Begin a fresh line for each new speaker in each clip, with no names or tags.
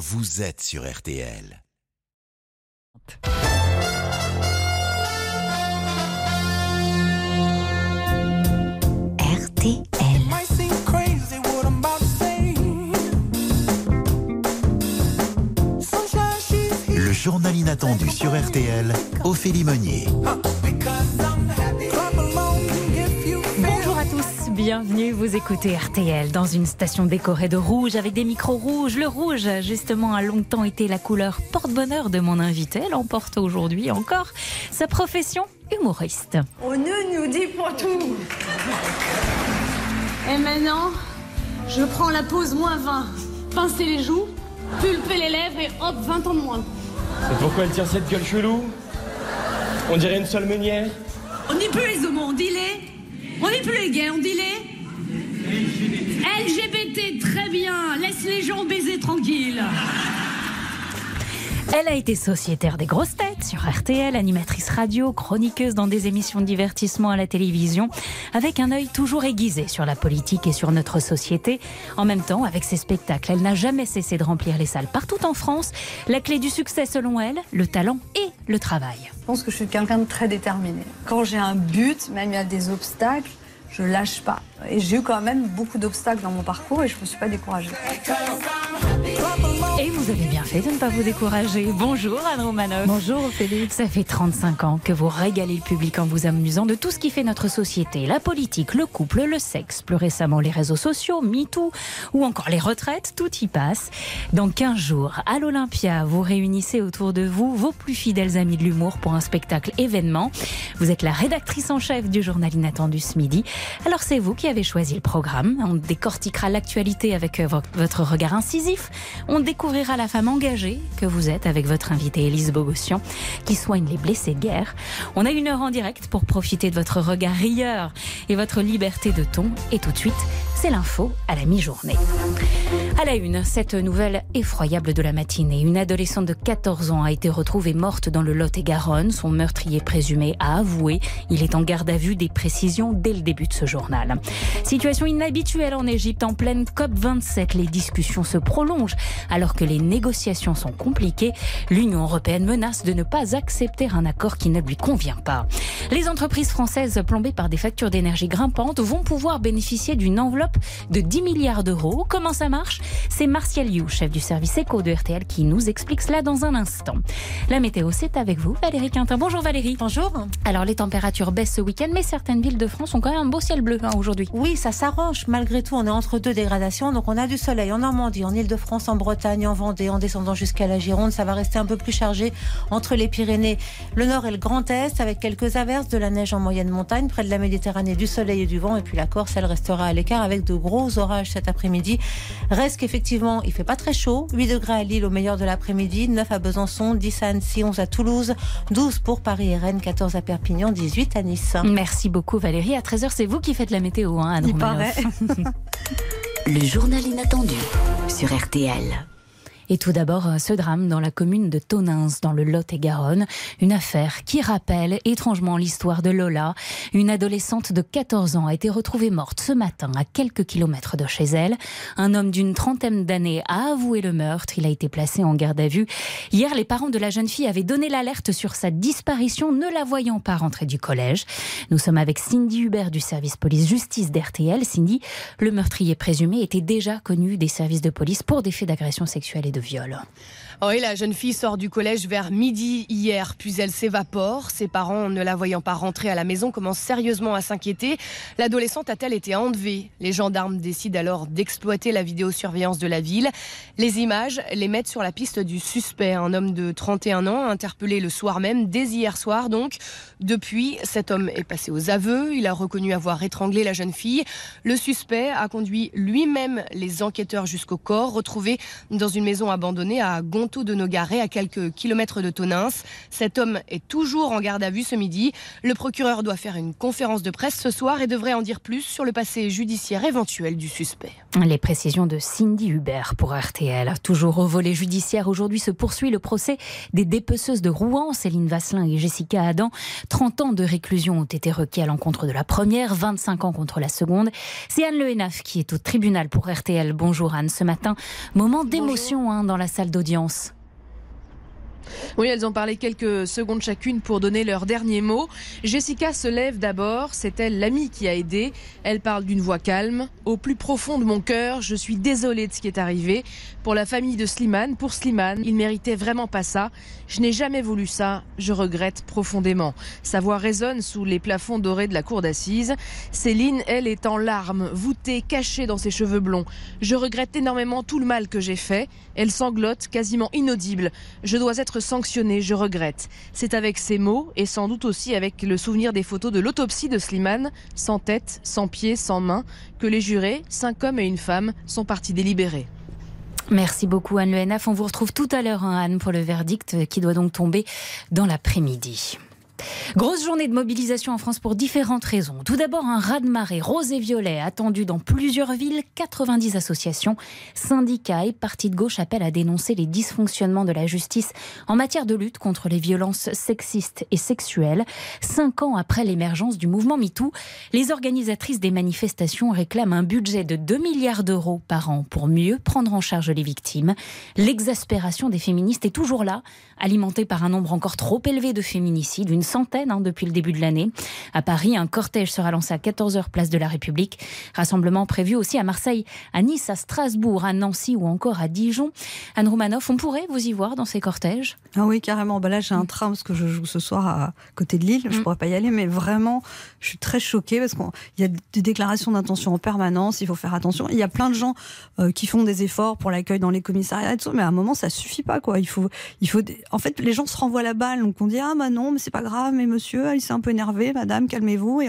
vous êtes sur RTL.
RTL.
Le journal inattendu sur RTL, Ophélie Meunier.
Bienvenue. Vous écoutez RTL dans une station décorée de rouge avec des micros rouges. Le rouge, justement, a longtemps été la couleur porte-bonheur de mon invité. Elle emporte aujourd'hui encore sa profession humoriste.
On ne nous dit pas tout. Et maintenant, je prends la pause moins 20. Pincer les joues, pulper les lèvres et hop, 20 ans de moins.
Et pourquoi elle tient cette gueule chelou? On dirait une seule meunière.
On dit plus les homos, on dit les. On dit plus les gays, on dit les. LGBT, très bien. Laisse les gens baiser tranquille.
Elle a été sociétaire des grosses têtes sur RTL, animatrice radio, chroniqueuse dans des émissions de divertissement à la télévision, avec un œil toujours aiguisé sur la politique et sur notre société. En même temps, avec ses spectacles, elle n'a jamais cessé de remplir les salles partout en France. La clé du succès, selon elle, le talent et le travail.
Je pense que je suis quelqu'un de très déterminé. Quand j'ai un but, même il y a des obstacles, je lâche pas. Et j'ai eu quand même beaucoup d'obstacles dans mon parcours et je ne me suis pas découragée.
Et vous avez bien fait de ne pas vous décourager. Bonjour Anne Romanoff.
Bonjour Félix.
Ça fait 35 ans que vous régalez le public en vous amusant de tout ce qui fait notre société. La politique, le couple, le sexe, plus récemment les réseaux sociaux, MeToo ou encore les retraites, tout y passe. Dans 15 jours, à l'Olympia, vous réunissez autour de vous vos plus fidèles amis de l'humour pour un spectacle événement. Vous êtes la rédactrice en chef du journal Inattendu ce midi. Alors c'est vous qui avez choisi le programme. On décortiquera l'actualité avec euh, vo- votre regard incisif. On découvrira la femme engagée que vous êtes avec votre invitée Élise Bogossian qui soigne les blessés de guerre. On a une heure en direct pour profiter de votre regard rieur et votre liberté de ton. Et tout de suite, c'est l'info à la mi-journée. À la une, cette nouvelle effroyable de la matinée. Une adolescente de 14 ans a été retrouvée morte dans le Lot-et-Garonne. Son meurtrier présumé a avoué. Il est en garde à vue des précisions dès le début de ce journal. Situation inhabituelle en Égypte en pleine COP27. Les discussions se prolongent alors que les négociations sont compliquées. L'Union européenne menace de ne pas accepter un accord qui ne lui convient pas. Les entreprises françaises plombées par des factures d'énergie grimpantes vont pouvoir bénéficier d'une enveloppe de 10 milliards d'euros. Comment ça marche? C'est Martial You, chef du service éco de RTL, qui nous explique cela dans un instant. La météo, c'est avec vous, Valérie Quintin. Bonjour Valérie.
Bonjour.
Alors les températures baissent ce week-end, mais certaines villes de France ont quand même un beau ciel bleu hein, aujourd'hui.
Oui, ça s'arrange. Malgré tout, on est entre deux dégradations. Donc, on a du soleil en Normandie, en Ile-de-France, en Bretagne, en Vendée, en descendant jusqu'à la Gironde. Ça va rester un peu plus chargé entre les Pyrénées, le Nord et le Grand Est, avec quelques averses, de la neige en moyenne montagne, près de la Méditerranée, du soleil et du vent. Et puis, la Corse, elle restera à l'écart avec de gros orages cet après-midi. Reste qu'effectivement, il fait pas très chaud. 8 degrés à Lille au meilleur de l'après-midi, 9 à Besançon, 10 à Annecy, 11 à Toulouse, 12 pour Paris et Rennes, 14 à Perpignan, 18 à Nice.
Merci beaucoup Valérie. À 13h, c'est vous qui faites la météo, hein,
Il paraît.
Le journal inattendu sur RTL.
Et tout d'abord, euh, ce drame dans la commune de Tonins, dans le Lot-et-Garonne. Une affaire qui rappelle étrangement l'histoire de Lola. Une adolescente de 14 ans a été retrouvée morte ce matin à quelques kilomètres de chez elle. Un homme d'une trentaine d'années a avoué le meurtre. Il a été placé en garde à vue. Hier, les parents de la jeune fille avaient donné l'alerte sur sa disparition, ne la voyant pas rentrer du collège. Nous sommes avec Cindy Hubert du service police-justice d'RTL. Cindy, le meurtrier présumé était déjà connu des services de police pour des faits d'agression sexuelle et de viol.
Oui, la jeune fille sort du collège vers midi hier, puis elle s'évapore. Ses parents, ne la voyant pas rentrer à la maison, commencent sérieusement à s'inquiéter. L'adolescente a-t-elle été enlevée? Les gendarmes décident alors d'exploiter la vidéosurveillance de la ville. Les images les mettent sur la piste du suspect, un homme de 31 ans, interpellé le soir même, dès hier soir donc. Depuis, cet homme est passé aux aveux. Il a reconnu avoir étranglé la jeune fille. Le suspect a conduit lui-même les enquêteurs jusqu'au corps, retrouvé dans une maison abandonnée à Gonto de Nogaret, à quelques kilomètres de Tonins. Cet homme est toujours en garde à vue ce midi. Le procureur doit faire une conférence de presse ce soir et devrait en dire plus sur le passé judiciaire éventuel du suspect.
Les précisions de Cindy Hubert pour RTL. Toujours au volet judiciaire, aujourd'hui se poursuit le procès des dépeceuses de Rouen, Céline Vasselin et Jessica Adam. 30 ans de réclusion ont été requis à l'encontre de la première, 25 ans contre la seconde. C'est Anne Le Hénaf qui est au tribunal pour RTL. Bonjour Anne, ce matin, moment d'émotion, hein, dans la salle d'audience.
Oui, elles ont parlé quelques secondes chacune pour donner leur dernier mot. Jessica se lève d'abord, c'est elle l'amie qui a aidé. Elle parle d'une voix calme. Au plus profond de mon cœur, je suis désolée de ce qui est arrivé. Pour la famille de Slimane, pour Slimane, il méritait vraiment pas ça. Je n'ai jamais voulu ça, je regrette profondément. Sa voix résonne sous les plafonds dorés de la cour d'assises. Céline, elle, est en larmes, voûtée, cachée dans ses cheveux blonds. Je regrette énormément tout le mal que j'ai fait. Elle sanglote, quasiment inaudible. Je dois être sanctionnée, je regrette. C'est avec ces mots, et sans doute aussi avec le souvenir des photos de l'autopsie de Slimane, sans tête, sans pied, sans main, que les jurés, cinq hommes et une femme, sont partis délibérer.
Merci beaucoup Anne Le On vous retrouve tout à l'heure, hein, Anne, pour le verdict qui doit donc tomber dans l'après-midi. Grosse journée de mobilisation en France pour différentes raisons. Tout d'abord, un raz-de-marée rose et violet attendu dans plusieurs villes. 90 associations, syndicats et partis de gauche appellent à dénoncer les dysfonctionnements de la justice en matière de lutte contre les violences sexistes et sexuelles. Cinq ans après l'émergence du mouvement MeToo, les organisatrices des manifestations réclament un budget de 2 milliards d'euros par an pour mieux prendre en charge les victimes. L'exaspération des féministes est toujours là, alimentée par un nombre encore trop élevé de féminicides, une centaine hein, depuis le début de l'année. À Paris, un cortège sera lancé à 14h place de la République. Rassemblement prévu aussi à Marseille, à Nice, à Strasbourg, à Nancy ou encore à Dijon. Anne Roumanoff, on pourrait vous y voir dans ces cortèges?
Ah oui, carrément. Bah là, j'ai un train parce que je joue ce soir à côté de Lille. Je ne mm. pourrais pas y aller, mais vraiment, je suis très choquée parce qu'il y a des déclarations d'intention en permanence. Il faut faire attention. Il y a plein de gens euh, qui font des efforts pour l'accueil dans les commissariats et tout, mais à un moment, ça suffit pas. Quoi. Il faut, il faut. En fait, les gens se renvoient la balle. Donc on dit ah bah non, mais c'est pas grave mais monsieur, il s'est un peu énervé, madame, calmez-vous. Et,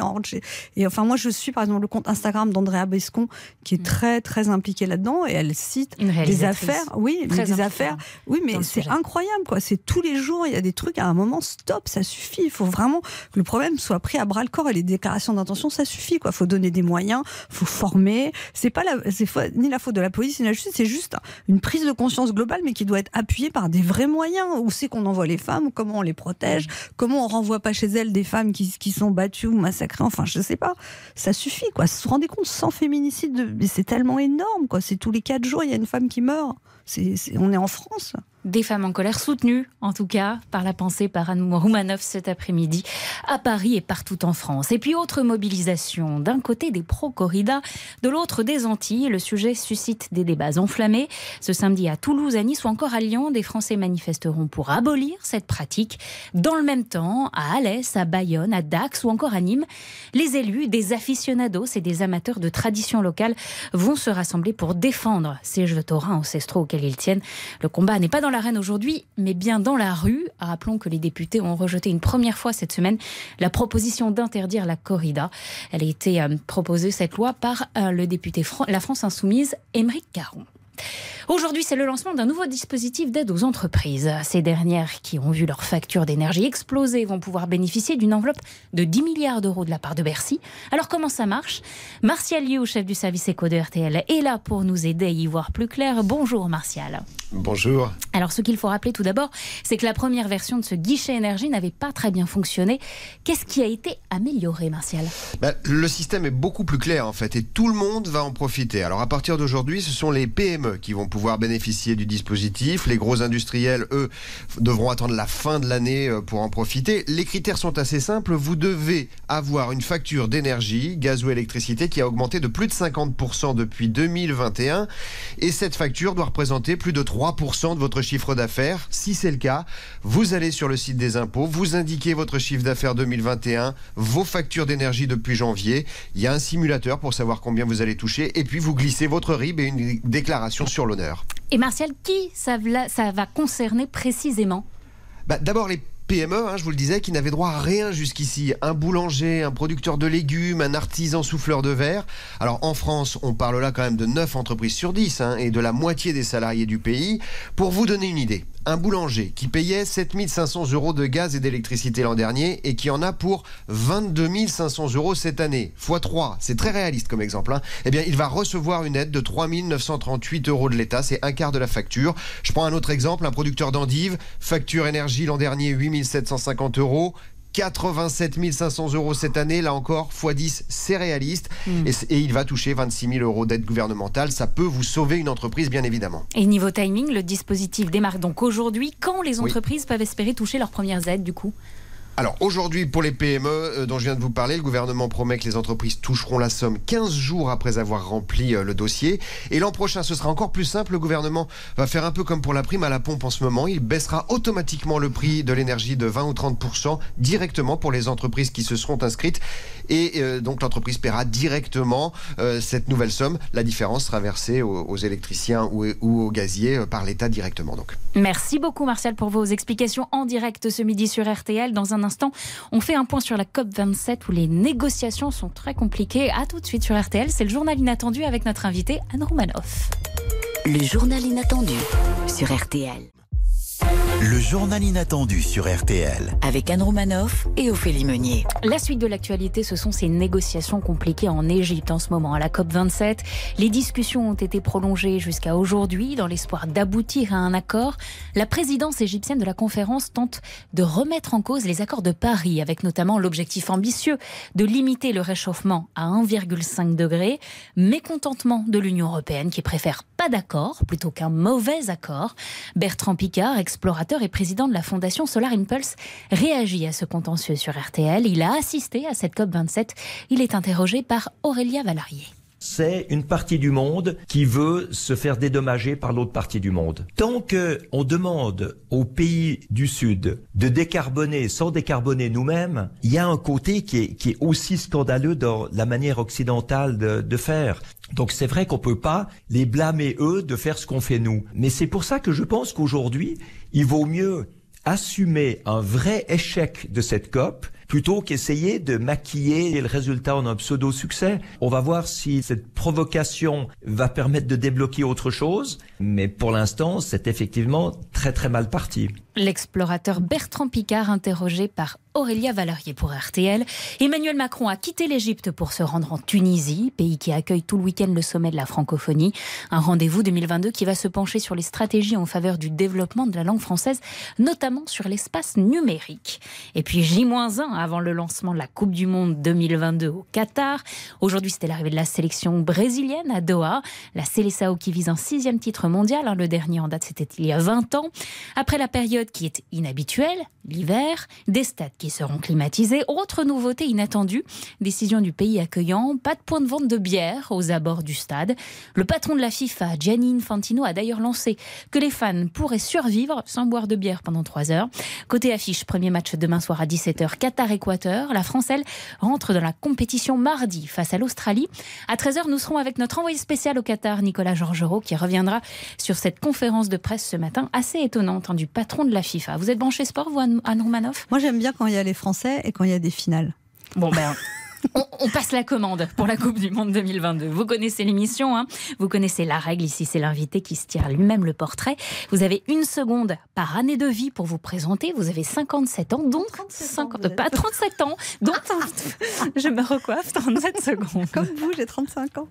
et enfin, moi, je suis par exemple le compte Instagram d'Andrea Bescon, qui est mm. très, très impliquée là-dedans, et elle cite des affaires. Oui, des affaires. Oui, mais c'est incroyable, quoi. C'est tous les jours, il y a des trucs, à un moment, stop, ça suffit. Il faut vraiment que le problème soit pris à bras le corps et les déclarations d'intention, ça suffit, quoi. Faut donner des moyens, faut former. C'est pas la, ni la faute de la police ni de la justice, c'est juste une prise de conscience globale, mais qui doit être appuyée par des vrais moyens. Où c'est qu'on envoie les femmes, comment on les protège, mm. comment on renvoie pas chez elle des femmes qui, qui, sont battues ou massacrées. Enfin, je sais pas. Ça suffit, quoi. Vous vous rendez compte, sans féminicide, c'est tellement énorme, quoi. C'est tous les quatre jours, il y a une femme qui meurt. On est en France.
Des femmes en colère soutenues, en tout cas, par la pensée par Anne Roumanoff cet après-midi, à Paris et partout en France. Et puis, autre mobilisation. D'un côté, des pro-corrida, de l'autre, des Antilles. Le sujet suscite des débats enflammés. Ce samedi, à Toulouse, à Nice ou encore à Lyon, des Français manifesteront pour abolir cette pratique. Dans le même temps, à Alès, à Bayonne, à Dax ou encore à Nîmes, les élus, des aficionados et des amateurs de tradition locale vont se rassembler pour défendre ces jeux taurins ancestraux tiennent. Le combat n'est pas dans la reine aujourd'hui, mais bien dans la rue. Rappelons que les députés ont rejeté une première fois cette semaine la proposition d'interdire la corrida. Elle a été euh, proposée, cette loi, par euh, le député La France Insoumise, Émeric Caron. Aujourd'hui, c'est le lancement d'un nouveau dispositif d'aide aux entreprises. Ces dernières qui ont vu leur facture d'énergie exploser vont pouvoir bénéficier d'une enveloppe de 10 milliards d'euros de la part de Bercy. Alors comment ça marche? Martial Liu, chef du service éco de RTL, est là pour nous aider à y voir plus clair. Bonjour Martial.
Bonjour.
Alors ce qu'il faut rappeler tout d'abord, c'est que la première version de ce guichet énergie n'avait pas très bien fonctionné. Qu'est-ce qui a été amélioré, Martial?
Bah, Le système est beaucoup plus clair en fait et tout le monde va en profiter. Alors à partir d'aujourd'hui, ce sont les PME qui vont pouvoir bénéficier du dispositif. Les gros industriels, eux, devront attendre la fin de l'année euh, pour en profiter. Les critères sont assez simples. Vous devez avoir une facture d'énergie, gaz ou électricité, qui a augmenté de plus de 50% depuis 2021. Et cette facture doit représenter plus de 3% de votre chiffre d'affaires. Si c'est le cas, vous allez sur le site des impôts, vous indiquez votre chiffre d'affaires 2021, vos factures d'énergie depuis janvier. Il y a un simulateur pour savoir combien vous allez toucher. Et puis vous glissez votre RIB et une déclaration sur l'honneur.
Et Martial, qui ça, ça va concerner précisément?
Bah, D'abord les PME, hein, je vous le disais, qui n'avaient droit à rien jusqu'ici. Un boulanger, un producteur de légumes, un artisan souffleur de verre. Alors en France, on parle là quand même de 9 entreprises sur 10 hein, et de la moitié des salariés du pays. Pour vous donner une idée, un boulanger qui payait 7500 euros de gaz et d'électricité l'an dernier et qui en a pour 22 500 euros cette année, x 3, c'est très réaliste comme exemple, hein. eh bien il va recevoir une aide de 3 938 euros de l'État, c'est un quart de la facture. Je prends un autre exemple, un producteur d'endives, facture énergie l'an dernier 8 750 euros, 87 500 euros cette année. Là encore, x 10, c'est réaliste.
Hmm.
Et, il va toucher 26 000 euros d'aide gouvernementale. Ça peut vous sauver une entreprise, bien évidemment.
Et niveau timing, le dispositif démarre donc aujourd'hui. Quand les
Oui.
entreprises peuvent espérer toucher leurs premières aides, du coup?
Alors aujourd'hui, pour les PME euh, dont je viens de vous parler, le gouvernement promet que les entreprises toucheront la somme 15 jours après avoir rempli euh, le dossier. Et l'an prochain, ce sera encore plus simple. Le gouvernement va faire un peu comme pour la prime à la pompe en ce moment. Il baissera automatiquement le prix de l'énergie de 20 ou 30% directement pour les entreprises qui se seront inscrites. Et euh, donc l'entreprise paiera directement cette nouvelle somme. La différence sera versée aux, électriciens ou, ou aux gaziers par l'État directement. Donc.
Merci beaucoup Martial pour vos explications en direct ce midi sur RTL. Dans un on fait un point sur la COP27 où les négociations sont très compliquées. À tout de suite sur RTL, c'est le journal inattendu avec notre invité Anne Romanoff.
Le journal inattendu sur RTL.
Le journal inattendu sur RTL.
Avec Anne Romanoff et Ophélie Meunier.
La suite de l'actualité, ce sont ces négociations compliquées en Égypte en ce moment. À la COP27, les discussions ont été prolongées jusqu'à aujourd'hui dans l'espoir d'aboutir à un accord. La présidence égyptienne de la conférence tente de remettre en cause les accords de Paris, avec notamment l'objectif ambitieux de limiter le réchauffement à 1,5 degré. Mécontentement de l'Union européenne qui préfère pas d'accord plutôt qu'un mauvais accord. Bertrand Picard, explorateur et président de la fondation Solar Impulse, réagit à ce contentieux sur RTL. Il a assisté à cette COP27. Il est interrogé par Aurélia Valarié.
C'est une partie du monde qui veut se faire dédommager par l'autre partie du monde. Tant que on demande aux pays du Sud de décarboner sans décarboner nous-mêmes, il y a un côté qui est, aussi scandaleux dans la manière occidentale de, de faire. Donc c'est vrai qu'on peut pas les blâmer eux de faire ce qu'on fait nous. Mais c'est pour ça que je pense qu'aujourd'hui, il vaut mieux assumer un vrai échec de cette COP plutôt qu'essayer de maquiller le résultat en un pseudo-succès. On va voir si cette provocation va permettre de débloquer autre chose, mais pour l'instant, c'est effectivement très très mal parti.
L'explorateur Bertrand Picard, interrogé par Aurélia Valarié pour RTL. Emmanuel Macron a quitté l'Égypte pour se rendre en Tunisie, pays qui accueille tout le week-end le sommet de la francophonie. Un rendez-vous 2022 qui va se pencher sur les stratégies en faveur du développement de la langue française, notamment sur l'espace numérique. Et puis J-1 avant le lancement de la Coupe du Monde 2022 au Qatar. Aujourd'hui, c'était l'arrivée de la sélection brésilienne à Doha. La Seleção qui vise un sixième titre mondial. hein. Le dernier en date, c'était il y a 20 ans. Après la période qui est inhabituelle, l'hiver, des stades qui seront climatisés. Autre nouveauté inattendue, décision du pays accueillant, pas de point de vente de bière aux abords du stade. Le patron de la FIFA, Gianni Infantino, a d'ailleurs lancé que les fans pourraient survivre sans boire de bière pendant 3 heures. Côté affiche, premier match demain soir à 17h, Qatar-Équateur. La France, elle, rentre dans la compétition mardi face à l'Australie. À 13h, nous serons avec notre envoyé spécial au Qatar, Nicolas Georgerot, qui reviendra sur cette conférence de presse ce matin, assez étonnante, hein, du patron de la FIFA. Vous êtes branché sport, vous, Anne Romanoff
Moi, j'aime bien quand il y a les Français et quand il y a des finales.
Bon, ben. On, on passe la commande pour la Coupe du Monde 2022. Vous connaissez l'émission, hein vous connaissez la règle. Ici, c'est l'invité qui se tire lui-même le portrait. Vous avez une seconde par année de vie pour vous présenter. Vous avez 57 ans, donc 50, pas 37 ans, donc je me recoiffe 37 secondes.
Comme vous, j'ai 35 ans.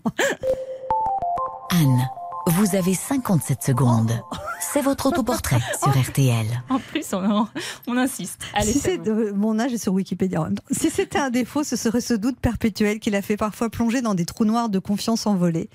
Anne, vous avez 57 secondes. C'est votre autoportrait sur RTL.
En plus, on, on insiste. Allez,
si
c'est
c'est de- mon âge est sur Wikipédia en même temps. Si c'était un défaut, ce serait ce doute perpétuel qui l'a fait parfois plonger dans des trous noirs de confiance envolée.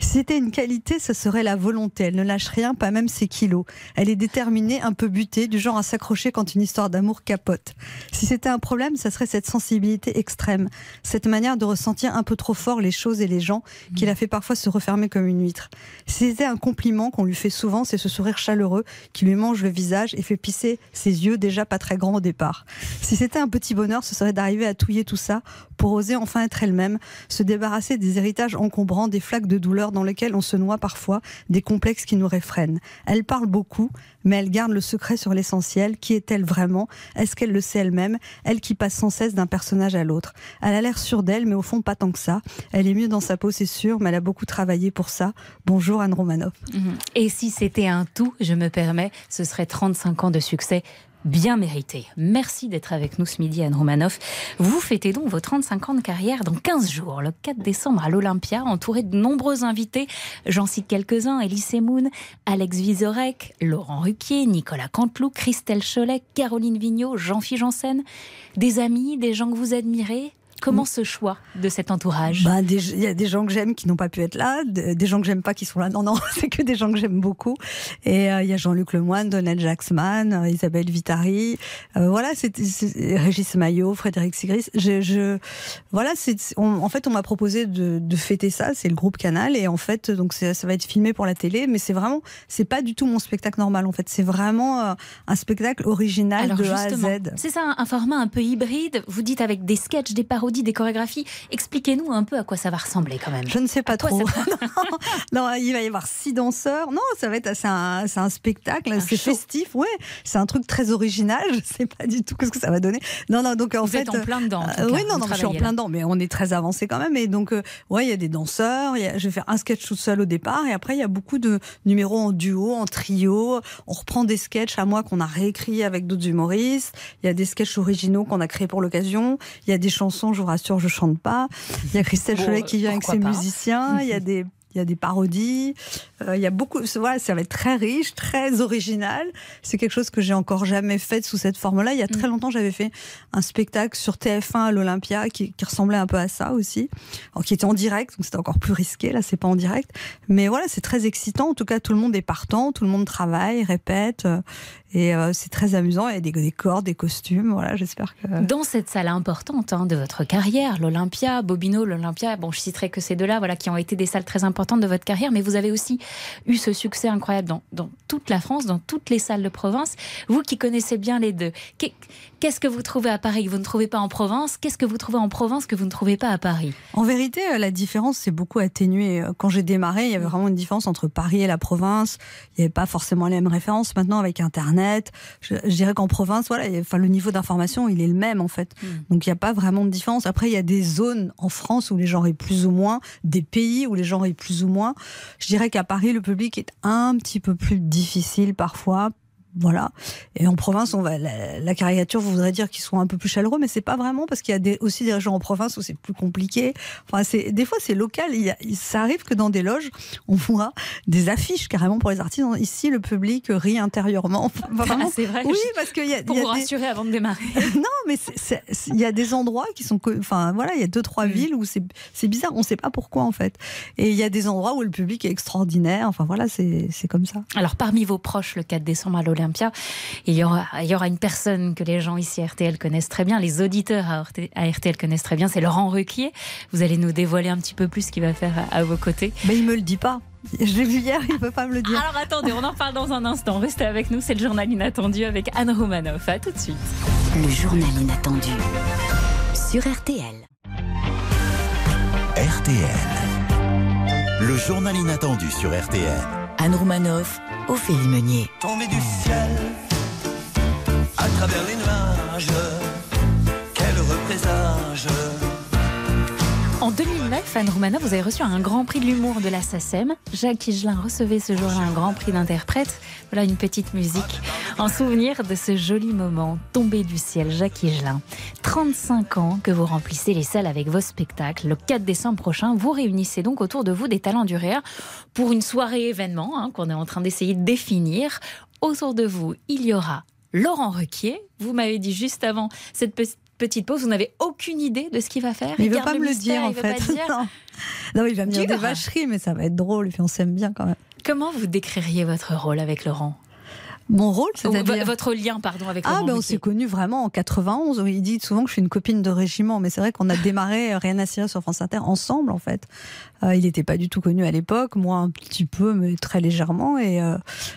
Si c'était une qualité, ce serait la volonté. Elle ne lâche rien, pas même ses kilos. Elle est déterminée, un peu butée, du genre à s'accrocher quand une histoire d'amour capote. Si c'était un problème, ça serait cette sensibilité extrême, cette manière de ressentir un peu trop fort les choses et les gens qui la fait parfois se refermer comme une huître. Si c'était un compliment qu'on lui fait souvent, c'est ce sourire chaleureux qui lui mange le visage et fait pisser ses yeux déjà pas très grands au départ. Si c'était un petit bonheur, ce serait d'arriver à touiller tout ça pour oser enfin être elle-même, se débarrasser des héritages encombrants, des flaques de douleur dans lesquelles on se noie parfois, des complexes qui nous réfrènent. Elle parle beaucoup, mais elle garde le secret sur l'essentiel. Qui est-elle vraiment? Est-ce qu'elle le sait elle-même? Elle qui passe sans cesse d'un personnage à l'autre. Elle a l'air sûre d'elle, mais au fond pas tant que ça. Elle est mieux dans sa peau, c'est sûr, mais elle a beaucoup travaillé pour ça. Bonjour Anne Romanoff.
Mhm. Et si c'était un tout, je me permets, ce serait 35 ans de succès bien mérité. Merci d'être avec nous ce midi, Anne Romanoff. Vous fêtez donc vos 35 ans de carrière dans 15 jours, le 4 décembre à l'Olympia, entouré de nombreux invités. J'en cite quelques-uns, Elise Moon, Alex Vizorek, Laurent Ruquier, Nicolas Canteloup, Christelle Cholet, Caroline Vigneault, Jean-Philippe Janssen. Des amis, des gens que vous admirez Comment ce choix de cet entourage
bah, Il y a des gens que j'aime qui n'ont pas pu être là, des gens que j'aime pas qui sont là. Non, non, c'est que des gens que j'aime beaucoup. Et euh, il y a Jean-Luc Lemoine, Donald Jacksman, euh, Isabelle Vitari, euh, voilà, c'est Régis Maillot, Frédéric Sigris. Je, je voilà, en fait on m'a proposé de, de, fêter ça. C'est le groupe Canal et en fait donc ça va être filmé pour la télé, mais c'est vraiment c'est pas du tout mon spectacle normal. En fait, c'est vraiment un spectacle original de A à Z.
C'est ça, un format un peu hybride. Vous dites avec des sketchs, des parodies des chorégraphies. Expliquez-nous un peu à quoi ça va ressembler quand même.
Je ne sais pas trop. non, il va y avoir six danseurs. Non, ça va être c'est un, un, spectacle, c'est festif, ouais. C'est un truc très original. Je ne sais pas du tout ce que ça va donner. Non, non, donc en
Vous
fait,
êtes en plein dedans.
Euh, oui, non, non, je suis en plein dedans, mais on est très avancé quand même. Et donc, euh, ouais, il y a des danseurs. je vais faire un sketch tout seul au départ, et après il y a beaucoup de numéros en duo, en trio. On reprend des sketchs à moi qu'on a réécrits avec d'autres humoristes. Il y a des sketchs originaux qu'on a créés pour l'occasion. Il y a des chansons, je vous rassure, je chante pas. Il y a Christelle Cholet qui vient avec ses musiciens. Il y a des il y a des parodies, euh, il y a beaucoup. Voilà, ça va être très riche, très original. C'est quelque chose que j'ai encore jamais fait sous cette forme-là. Il y a très mm. longtemps, j'avais fait un spectacle sur TF1 à l'Olympia qui, ressemblait un peu à ça aussi, qui était en direct, donc c'était encore plus risqué. Là, c'est pas en direct, mais voilà, c'est très excitant. En tout cas, tout le monde est partant, tout le monde travaille, répète, euh, et euh, c'est très amusant. Il y a des, corps, des costumes. Voilà, j'espère que.
Dans cette salle importante hein, de votre carrière, l'Olympia, Bobino, l'Olympia, bon, je citerai que ces deux-là, voilà, qui ont été des salles très importantes de votre carrière, mais vous avez aussi eu ce succès incroyable dans, dans toute la France, dans toutes les salles de province. Vous qui connaissez bien les deux, Qu'est-ce que vous trouvez à Paris que vous ne trouvez pas en Provence? Qu'est-ce que vous trouvez en Provence que vous ne trouvez pas à Paris?
En vérité, euh, la différence s'est beaucoup atténuée. Euh, quand j'ai démarré, il y avait vraiment une différence entre Paris et la province. Il n'y avait pas forcément les mêmes références. Maintenant, avec Internet, je, dirais qu'en province, voilà, enfin, le niveau d'information, il est le même en fait. Hmm. Donc il n'y a pas vraiment de différence. Après, il y a des zones en France où les gens rient plus ou moins, des pays où les gens rient plus ou moins. Je dirais qu'à Paris, le public est un petit peu plus difficile parfois voilà. Et en province, on va, la, caricature voudrait dire qu'ils sont un peu plus chaleureux, mais c'est pas vraiment parce qu'il y a des, aussi des régions en province où c'est plus compliqué. Enfin, c'est, des fois, c'est local. Il, y ça arrive que dans des loges, on voit des affiches carrément pour les artistes. Ici, le public rit intérieurement.
Enfin, ah, c'est vrai.
Oui, parce qu'il y a.
Pour vous rassurer avant de démarrer.
non, mais il y a des endroits qui sont. Enfin, voilà, il y a deux, trois mm. villes où c'est bizarre. On sait pas pourquoi, en fait. Et il y a des endroits où le public est extraordinaire. Enfin, voilà, c'est comme ça.
Alors, parmi vos proches, le 4 décembre à il y aura, il y aura une personne que les gens ici à RTL connaissent très bien, les auditeurs à RTL connaissent très bien, c'est Laurent Ruquier. Vous allez nous dévoiler un petit peu plus ce qu'il va faire à, vos côtés.
Mais il me le dit pas. Je l'ai vu hier, il ne peut pas me le dire.
Alors attendez, on en parle dans un instant. Restez avec nous, c'est le journal inattendu avec Anne Romanoff. À tout de suite.
Le journal inattendu sur RTL.
RTL. Le journal inattendu sur RTL.
Anne Romanoff Ophélie Meunier.
Tombé du ciel, à travers les nuages,
En 2009, Anne Roumana, vous avez reçu un grand prix de l'humour de la SACEM. Jacques Higelin recevait ce jour-là un grand prix d'interprète. Voilà une petite musique en souvenir de ce joli moment tombé du ciel, Jacques Higelin. 35 ans que vous remplissez les salles avec vos spectacles. Le 4 décembre prochain, vous réunissez donc autour de vous des talents du réel pour une soirée événement hein, qu'on est en train d'essayer de définir. Autour de vous, il y aura Laurent Requier. Vous m'avez dit juste avant cette petite petite pause, vous n'avez aucune idée de ce qu'il va faire.
il ne veut pas me le dire en fait. non. il va me dire des vacheries, mais ça va être drôle. Puis on s'aime bien quand même.
Comment vous décririez votre rôle avec Laurent?
Mon rôle, c'est-à-dire
votre lien, pardon, avec
Ah, ben on s'est connus vraiment en 91. Il dit souvent que je suis une copine de régiment, mais c'est vrai qu'on a démarré euh, Rien à cirer sur France Inter ensemble, en fait. Euh, il n'était pas du tout connu à l'époque, moi un petit peu, mais très légèrement. Et euh,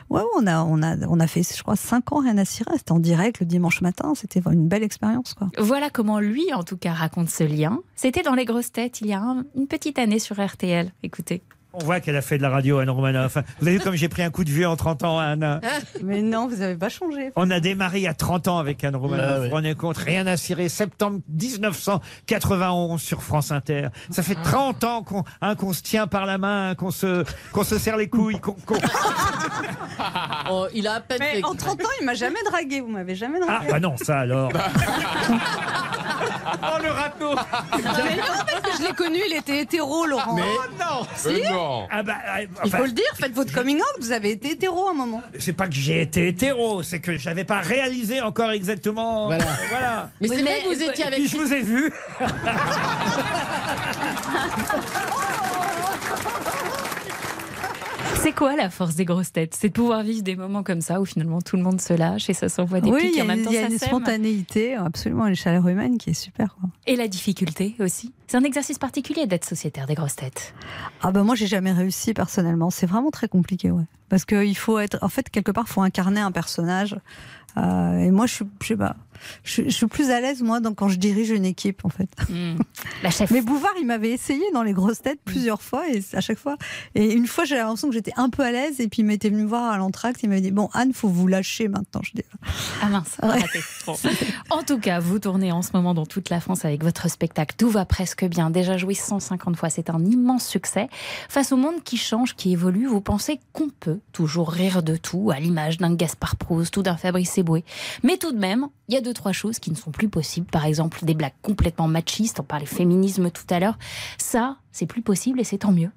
ouais, on a, on a, on a fait, je crois, cinq ans Rien à cirer. C'était en direct le dimanche matin. C'était une belle expérience, quoi.
Voilà comment lui, en tout cas, raconte ce lien. C'était dans les grosses têtes il y a une petite année sur RTL. Écoutez.
On voit qu'elle a fait de la radio, Anne Romanoff. Vous avez vu comme j'ai pris un coup de vieux en 30 ans, Anne?
Mais non, vous n'avez pas changé.
On a démarré il y a 30 ans avec Anne Romanoff.
Ah
Vous vous rendez compte? Rien à cirer. Septembre 1991 sur France Inter. Ça fait 30 ans qu'on hein, qu'on se tient par la main, qu'on se, qu'on se serre les couilles. qu'on- qu'on-
Oh, il a à peine
Mais
fait
en
exprès.
30 ans, il m'a jamais dragué. Vous m'avez jamais
Ah,
dragué.
bah non, ça alors.
oh, le râteau Mais non, parce que je l'ai connu, il était hétéro, Laurent.
Mais-
Oh, non
Ah bah, euh,
Il
enfin,
faut le dire, faites votre coming out, vous avez été hétéro à un moment.
C'est pas que j'ai été hétéro, c'est que j'avais pas réalisé encore exactement.
Voilà.
voilà.
Mais c'est vrai que vous étiez avec
Puis je vous ai vu.
C'est quoi la force des grosses têtes? C'est de pouvoir vivre des moments comme ça où finalement tout le monde se lâche et ça s'envoie des
oui,
pics
il y
et en
a,
même temps
y a une spontanéité, absolument, une chaleur humaine qui est super. quoi.
Et la difficulté aussi. C'est un exercice particulier d'être sociétaire des grosses têtes.
Ah ben moi j'ai jamais réussi personnellement. C'est vraiment très compliqué, ouais. Parce qu'il faut être, en fait quelque part, faut incarner un personnage. Euh, et moi je suis, je sais pas, je, je suis plus à l'aise moi dans, quand je dirige une équipe en fait.
La chef.
Mais Bouvard il m'avait essayé dans les grosses têtes plusieurs fois et à chaque fois. Et une fois j'ai l'impression que j'étais un peu à l'aise et puis il m'était venu me voir à l'entracte. Il m'avait dit bon Anne faut vous lâcher maintenant. Je dis
Ah mince,
Ouais.
Bon. En tout cas, vous tournez en ce moment dans toute la France avec votre spectacle. Tout va presque bien. Déjà joué 150 fois, c'est un immense succès. Face au monde qui change, qui évolue, vous pensez qu'on peut toujours rire de tout, à l'image d'un Gaspard Proust ou d'un Fabrice Eboué. Mais tout de même, il y a trois choses qui ne sont plus possibles. Par exemple, des blagues complètement machistes. On parlait féminisme tout à l'heure. Ça, c'est plus possible et c'est tant mieux.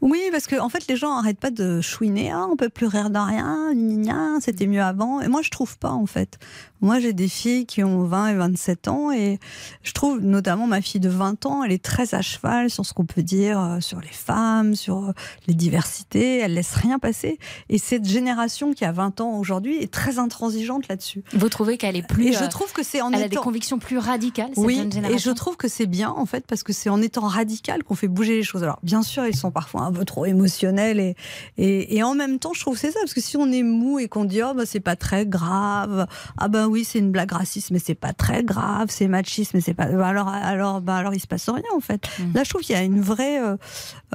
Oui, parce que en fait, les gens arrêtent pas de chouiner. Ah, on peut plus rire de rien. C'était mieux avant. Et moi, je trouve pas en fait. Moi, j'ai des filles qui ont 20 et 27 ans et je trouve, notamment ma fille de 20 ans, elle est très à cheval sur ce qu'on peut dire euh, sur les femmes, sur euh, les diversités. Elle laisse rien passer. Et cette génération qui a 20 ans aujourd'hui est très intransigeante là-dessus.
Vous trouvez qu'elle est plus.
Et je
euh,
trouve que c'est en
Elle a des convictions plus radicales, cette
oui,
jeune
et
génération.
je trouve que c'est bien en fait parce que c'est en étant radical qu'on fait bouger les choses. Alors bien sûr, ils sont parfois un peu trop émotionnels et, et, et en même temps, je trouve que c'est ça parce que si on est mou et qu'on dit oh bah c'est pas très grave, ah bah oui c'est une blague raciste mais c'est pas très grave, c'est machiste mais c'est pas bah alors alors bah alors il se passe rien en fait. Là, je trouve qu'il y a une vraie euh,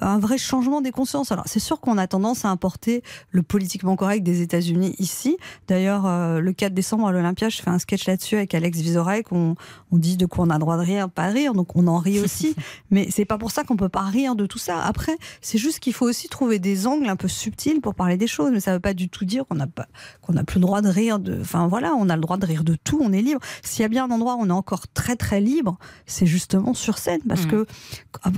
un vrai changement des consciences. Alors c'est sûr qu'on a tendance à importer le politiquement correct des États-Unis ici. D'ailleurs, euh, le 4 décembre à l'Olympia, je fais un sketch là-dessus avec Alex Vizorek. On, on dit de quoi on a le droit de rire, pas rire, donc on en rit aussi. Mais c'est pas pour ça qu'on peut pas rire de tout ça. Après, c'est juste qu'il faut aussi trouver des angles un peu subtils pour parler des choses. Mais ça veut pas du tout dire qu'on n'a pas qu'on n'a plus le droit de rire. De, enfin voilà, on a le droit de rire de tout. On est libre. S'il y a bien un endroit où on est encore très très libre, c'est justement sur scène, parce
Mm.
que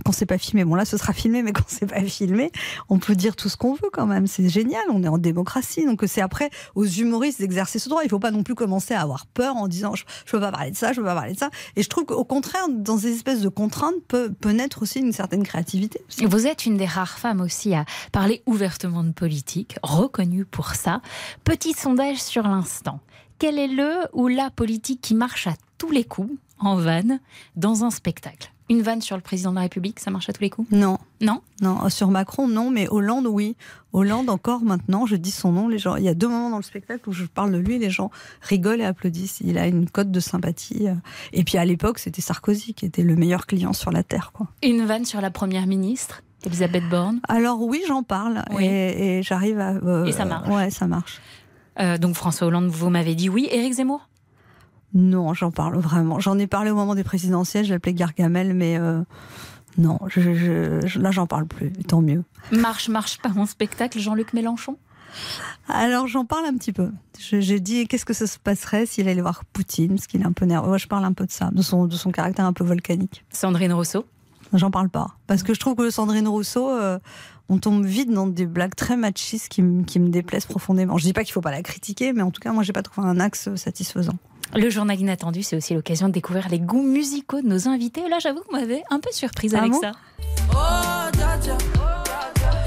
quand c'est pas filmé, bon là ce sera filmé, mais quand c'est pas filmé, on peut dire tout ce qu'on veut quand même. C'est génial. On est en démocratie, donc c'est après aux humoristes d'exercer ce droit. Il faut pas non plus commencer à avoir peur en disant je, je peux pas parler de ça, je peux pas parler de ça. Et je trouve qu'au contraire, dans ces espèces de contraintes, peut, peut naître aussi une certaine créativité.
Vous êtes une des rares femmes aussi à parler ouvertement de politique, reconnue pour ça. Petit sondage sur l'instant. Quel est le ou la politique qui marche à tous les coups, en vanne, dans un spectacle? Une vanne sur le président de la République, ça marche à tous les coups?
Non.
Non?
Non, sur Macron, non, mais Hollande, oui. Hollande, encore maintenant, je dis son nom, les gens. Il y a deux moments dans le spectacle où je parle de lui, les gens rigolent et applaudissent. Il a une cote de sympathie. euh. Et puis à l'époque, c'était Sarkozy qui était le meilleur client sur la Terre, quoi.
Une vanne sur la première ministre, Elisabeth Borne?
Alors oui, j'en parle.
Oui.
Et, et j'arrive à. euh,
Et ça marche.
Ouais, ça marche.
Euh, donc François Hollande, vous m'avez dit oui. Éric Zemmour?
Non, j'en parle vraiment. J'en ai parlé au moment des présidentielles, je l'appelais Gargamel, mais euh, non, je, je- je- là, j'en parle plus. Tant mieux.
Marche, marche pas mon spectacle, Jean-Luc Mélenchon?
Alors j'en parle un petit peu. J'ai dit qu'est-ce que ça se passerait s'il allait voir Poutine, parce qu'il est un peu nerveux. Je parle un peu de ça, de son, de son caractère un peu volcanique.
Sandrine Rousseau?
J'en parle pas. Parce que je trouve que Sandrine Rousseau, euh, on tombe vite dans des blagues très machistes qui, me- qui me déplaisent profondément. Je dis pas qu'il faut pas la critiquer, mais en tout cas, moi, j'ai pas trouvé un axe satisfaisant.
Le journal inattendu, c'est aussi l'occasion de découvrir les goûts musicaux de nos invités. Là, j'avoue que vous m'avez un peu surprise
Ah
avec
bon
ça.
Oh, dja dja.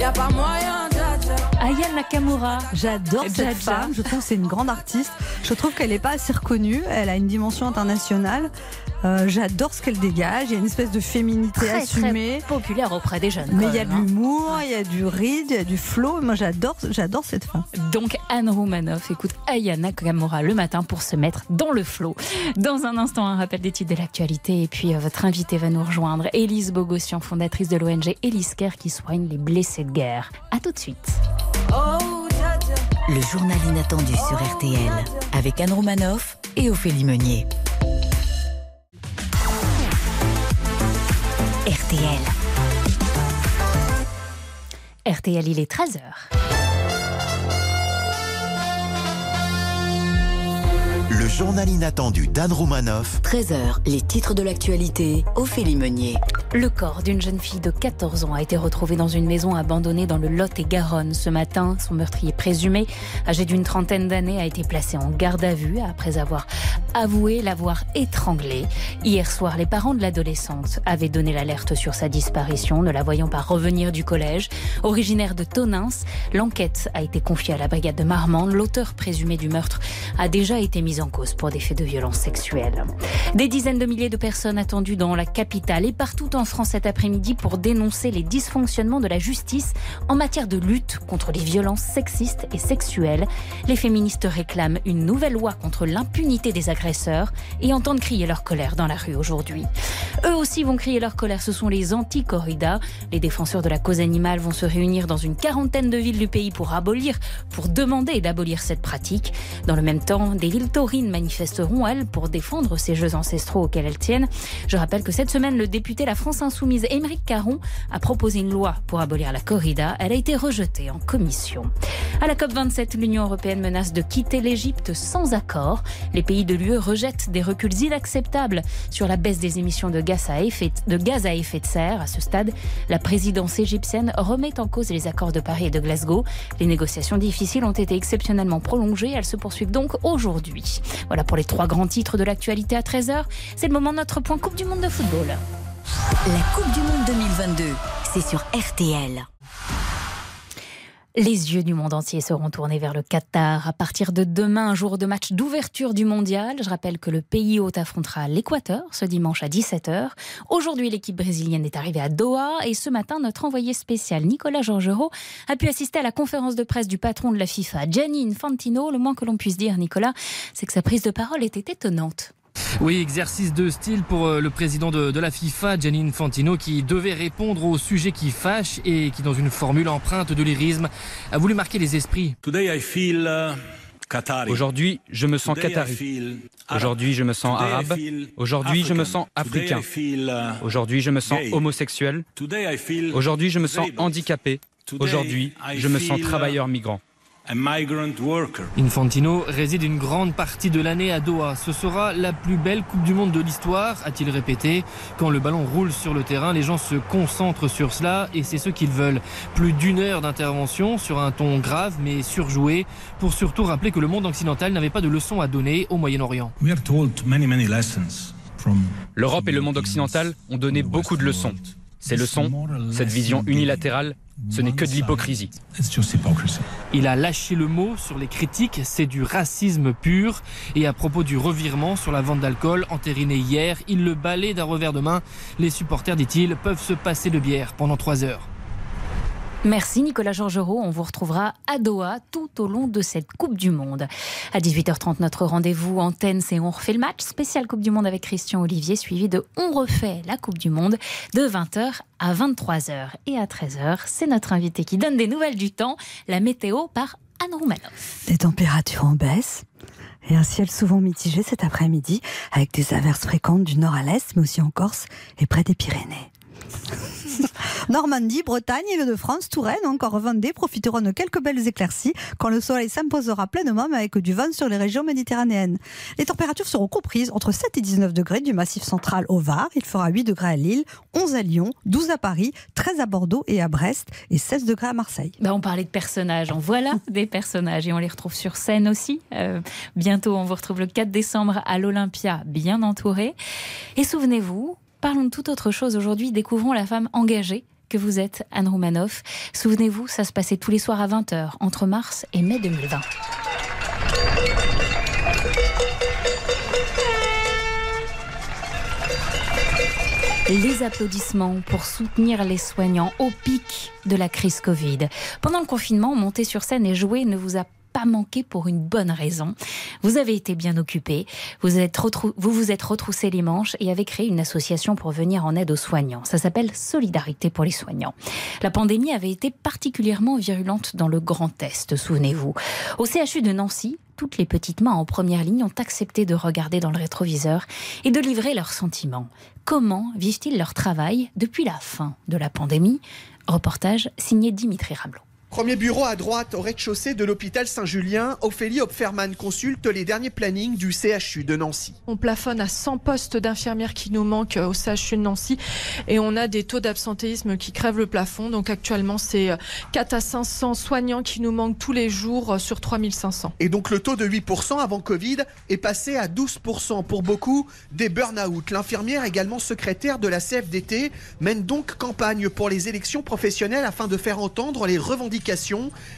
Y a pas moyen, dja dja.
Aya Nakamura.
J'adore cette femme. Je trouve que c'est une grande artiste. Je trouve qu'elle n'est pas assez reconnue. Elle a une dimension internationale. Euh, J'adore ce qu'elle dégage. Il y a une espèce de féminité
Très,
assumée.
très populaire auprès des jeunes.
Mais il y a de
hein.
l'humour, il y a du ride, il y a du flow. Moi, j'adore, j'adore cette femme.
Donc Anne Roumanoff écoute Aya Nakamura le matin pour se mettre dans le flot. Dans un instant, un rappel des titres de l'actualité et puis euh, votre invité va nous rejoindre, Élise Bogossian, fondatrice de l'ONG Élise Care qui soigne les blessés de guerre. À tout de suite.
Le journal inattendu sur RTL avec Anne Romanoff et Ophélie Meunier.
RTL. RTL, il est 13h.
Le journal inattendu d'Anne Romanoff
13h, les titres de l'actualité, Ophélie Meunier.
Le corps d'une jeune fille de 14 ans a été retrouvé dans une maison abandonnée dans le Lot-et-Garonne ce matin. Son meurtrier présumé, âgé d'une trentaine d'années, a été placé en garde à vue après avoir avoué l'avoir étranglée. Hier soir, les parents de l'adolescente avaient donné l'alerte sur sa disparition, ne la voyant pas revenir du collège. Originaire de Tonins, l'enquête a été confiée à la brigade de Marmande. L'auteur présumé du meurtre a déjà été mis en cause pour des faits de violence sexuelle. Des dizaines de milliers de personnes attendues dans la capitale et partout en France cet après-midi pour dénoncer les dysfonctionnements de la justice en matière de lutte contre les violences sexistes et sexuelles. Les féministes réclament une nouvelle loi contre l'impunité des agresseurs et entendent crier leur colère dans la rue aujourd'hui. Eux aussi vont crier leur colère, ce sont les anti-corridas. Les défenseurs de la cause animale vont se réunir dans une quarantaine de villes du pays pour abolir, pour demander d'abolir cette pratique. Dans le même temps, des villes taurines manifesteront, elles, pour défendre ces jeux ancestraux auxquels elles tiennent. Je rappelle que cette semaine, le député La France Insoumise, Émeric Caron, a proposé une loi pour abolir la corrida. Elle a été rejetée en commission. À la COP27, l'Union européenne menace de quitter l'Égypte sans accord. Les pays de l'UE rejettent des reculs inacceptables sur la baisse des émissions de gaz à effet de, gaz à effet de serre. À ce stade, la présidence égyptienne remet en cause les accords de Paris et de Glasgow. Les négociations difficiles ont été exceptionnellement prolongées. Elles se poursuivent donc aujourd'hui. Voilà pour les trois grands titres de l'actualité à 13h. C'est le moment de notre point Coupe du Monde de football.
La Coupe du Monde 2022, c'est sur RTL.
Les yeux du monde entier seront tournés vers le Qatar à partir de demain, jour de match d'ouverture du mondial. Je rappelle que le pays hôte affrontera l'Équateur ce dimanche à 17h. Aujourd'hui, l'équipe brésilienne est arrivée à Doha et ce matin, notre envoyé spécial Nicolas Georgerot a pu assister à la conférence de presse du patron de la FIFA, Gianni Infantino. Le moins que l'on puisse dire, Nicolas, c'est que sa prise de parole était étonnante.
Oui, exercice de style pour euh, le président de, de la FIFA, Gianni Infantino, qui devait répondre aux sujets qui fâchent et qui, dans une formule empreinte de lyrisme, a voulu marquer les esprits.
Aujourd'hui, je me sens qatari. Aujourd'hui, je me sens arabe. Aujourd'hui, je me sens africain. Aujourd'hui, je me sens homosexuel. Aujourd'hui, je me sens handicapé. Aujourd'hui, je me sens travailleur migrant.
Infantino réside une grande partie de l'année à Doha. Ce sera la plus belle Coupe du Monde de l'histoire, a-t-il répété. Quand le ballon roule sur le terrain, les gens se concentrent sur cela et c'est ce qu'ils veulent. Plus d'une heure d'intervention sur un ton grave mais surjoué pour surtout rappeler que le monde occidental n'avait pas de leçons à donner au Moyen-Orient.
L'Europe et le monde occidental ont donné beaucoup de leçons. Ces leçons, cette vision unilatérale, ce n'est que de l'hypocrisie.
Il a lâché le mot sur les critiques, c'est du racisme pur. Et à propos du revirement sur la vente d'alcool entériné hier, il le balaie d'un revers de main. Les supporters, dit-il, peuvent se passer de bière pendant trois heures.
Merci Nicolas Georgerot. On vous retrouvera à Doha tout au long de cette Coupe du Monde. À 18h30, notre rendez-vous antenne, c'est On refait le match. Spécial Coupe du Monde avec Christian Olivier, suivi de On refait la Coupe du Monde de 20h à 23h. Et à 13h, c'est notre invité qui donne des nouvelles du temps, la météo par Anne Roumanoff.
Des températures en baisse. Et un ciel souvent mitigé cet après-midi, avec des averses fréquentes du nord à l'est, mais aussi en Corse et près des Pyrénées. Normandie, Bretagne, Île-de-France, Touraine, encore Vendée profiteront de quelques belles éclaircies quand le soleil s'imposera pleinement mais avec du vent sur les régions méditerranéennes. Les températures seront comprises entre 7 et 19 degrés du massif central au Var. Il fera 8 degrés à Lille, 11 à Lyon, 12 à Paris, 13 à Bordeaux et à Brest et 16 degrés à Marseille.
Bah, on parlait de personnages, en voilà des personnages et on les retrouve sur scène aussi. Euh, bientôt, on vous retrouve le 4 décembre à l'Olympia, bien entouré. Et souvenez-vous, parlons de toute autre chose aujourd'hui. Découvrons la femme engagée que vous êtes, Anne Roumanoff. Souvenez-vous, ça se passait tous les soirs à 20h, entre mars et mai 2020. Les applaudissements pour soutenir les soignants au pic de la crise Covid. Pendant le confinement, monter sur scène et jouer ne vous a pas manqué pour une bonne raison. Vous avez été bien occupé, vous, êtes vous vous êtes retroussé les manches et avez créé une association pour venir en aide aux soignants. Ça s'appelle Solidarité pour les soignants. La pandémie avait été particulièrement virulente dans le Grand Est, souvenez-vous. Au CHU de Nancy, toutes les petites mains en première ligne ont accepté de regarder dans le rétroviseur et de livrer leurs sentiments. Comment vivent-ils leur travail depuis la fin de la pandémie? Reportage signé Dimitri Ramelot.
Premier bureau à droite, au rez-de-chaussée de l'hôpital Saint-Julien, Ophélie Hopferman consulte les derniers plannings du CHU de Nancy.
On plafonne à 100 postes d'infirmières qui nous manquent au CHU de Nancy et on a des taux d'absentéisme qui crèvent le plafond. Donc actuellement, c'est 4 à 500 soignants qui nous manquent tous les jours euh, sur 3500.
Et donc le taux de 8% avant Covid est passé à 12% pour beaucoup des burn-out. L'infirmière, également secrétaire de la CFDT, mène donc campagne pour les élections professionnelles afin de faire entendre les revendications.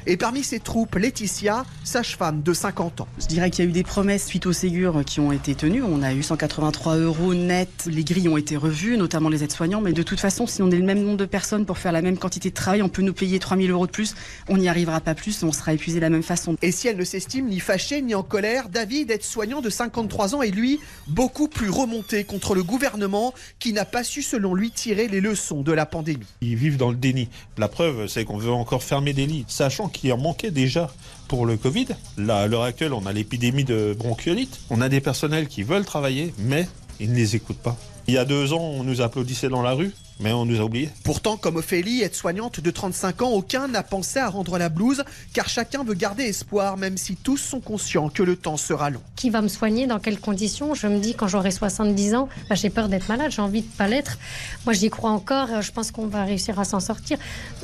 Et parmi ses troupes, Laetitia, sage-femme de 50 ans.
Je dirais qu'il y a eu des promesses suite au Ségur qui ont été tenues. On a eu 183 euros net. Les grilles ont été revues, notamment les aides-soignants. Mais de toute façon, si on est le même nombre de personnes pour faire la même quantité de travail, on peut nous payer 3000 euros de plus. On n'y arrivera pas plus. On sera épuisé de la même façon.
Et si elle ne s'estime ni fâchée ni en colère, David, aide-soignant de 53 ans, est lui beaucoup plus remonté contre le gouvernement qui n'a pas su, selon lui, tirer les leçons de la pandémie.
Ils vivent dans le déni. La preuve, c'est qu'on veut encore fermer sachant qu'il en manquait déjà pour le Covid. Là, à l'heure actuelle, on a l'épidémie de bronchiolite. On a des personnels qui veulent travailler, mais ils ne les écoutent pas. Il y a deux ans, on nous applaudissait dans la rue, mais on nous a oubliés.
Pourtant, comme Ophélie, aide-soignante de 35 ans, aucun n'a pensé à rendre la blouse, car chacun veut garder espoir, même si tous sont conscients que le temps sera long.
Qui va me soigner Dans quelles conditions? Je me dis, quand j'aurai 70 ans, bah, j'ai peur d'être malade, j'ai envie de pas l'être. Moi, j'y crois encore, je pense qu'on va réussir à s'en sortir.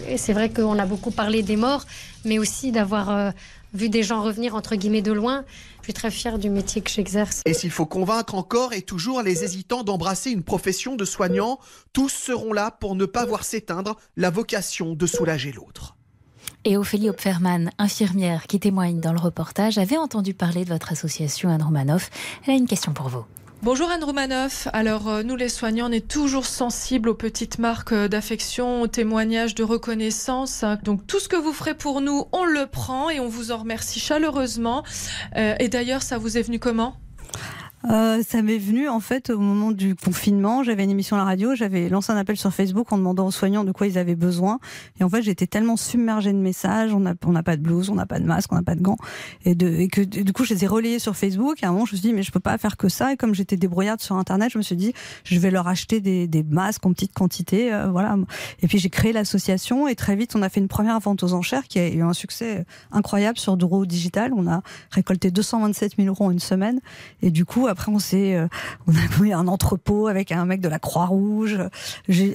Et c'est vrai qu'on a beaucoup parlé des morts, mais aussi d'avoir euh, vu des gens revenir, entre guillemets, de loin. Je suis très fière du métier que j'exerce.
Et s'il faut convaincre encore et toujours les hésitants d'embrasser une profession de soignant, tous seront là pour ne pas voir s'éteindre la vocation de soulager l'autre.
Et Ophélie Hopferman, infirmière qui témoigne dans le reportage, avait entendu parler de votre association Anne Romanoff. Elle a une question pour vous.
Bonjour Anne Roumanoff. Alors euh, nous les soignants, on est toujours sensibles aux petites marques euh, d'affection, aux témoignages de reconnaissance. Donc tout ce que vous ferez pour nous, on le prend et on vous en remercie chaleureusement. Euh, et d'ailleurs, ça vous est venu comment?
Euh, ça m'est venu en fait au moment du confinement. J'avais une émission à la radio, j'avais lancé un appel sur Facebook en demandant aux soignants de quoi ils avaient besoin. Et en fait, j'étais tellement submergée de messages. On n'a pas de blouse, on n'a pas de masque, on n'a pas de gants. Et, que du coup, je les ai relayés sur Facebook. Et à un moment, je me suis dit, mais je peux pas faire que ça. Et comme j'étais débrouillarde sur Internet, je me suis dit, je vais leur acheter des, des masques en petite quantité. euh, voilà. Et puis j'ai créé l'association. Et très vite, on a fait une première vente aux enchères qui a eu un succès incroyable sur Duro Digital. On a récolté 227 000 euros en une semaine. Et du coup, après, on s'est, euh, on a pris un entrepôt avec un mec de la Croix-Rouge.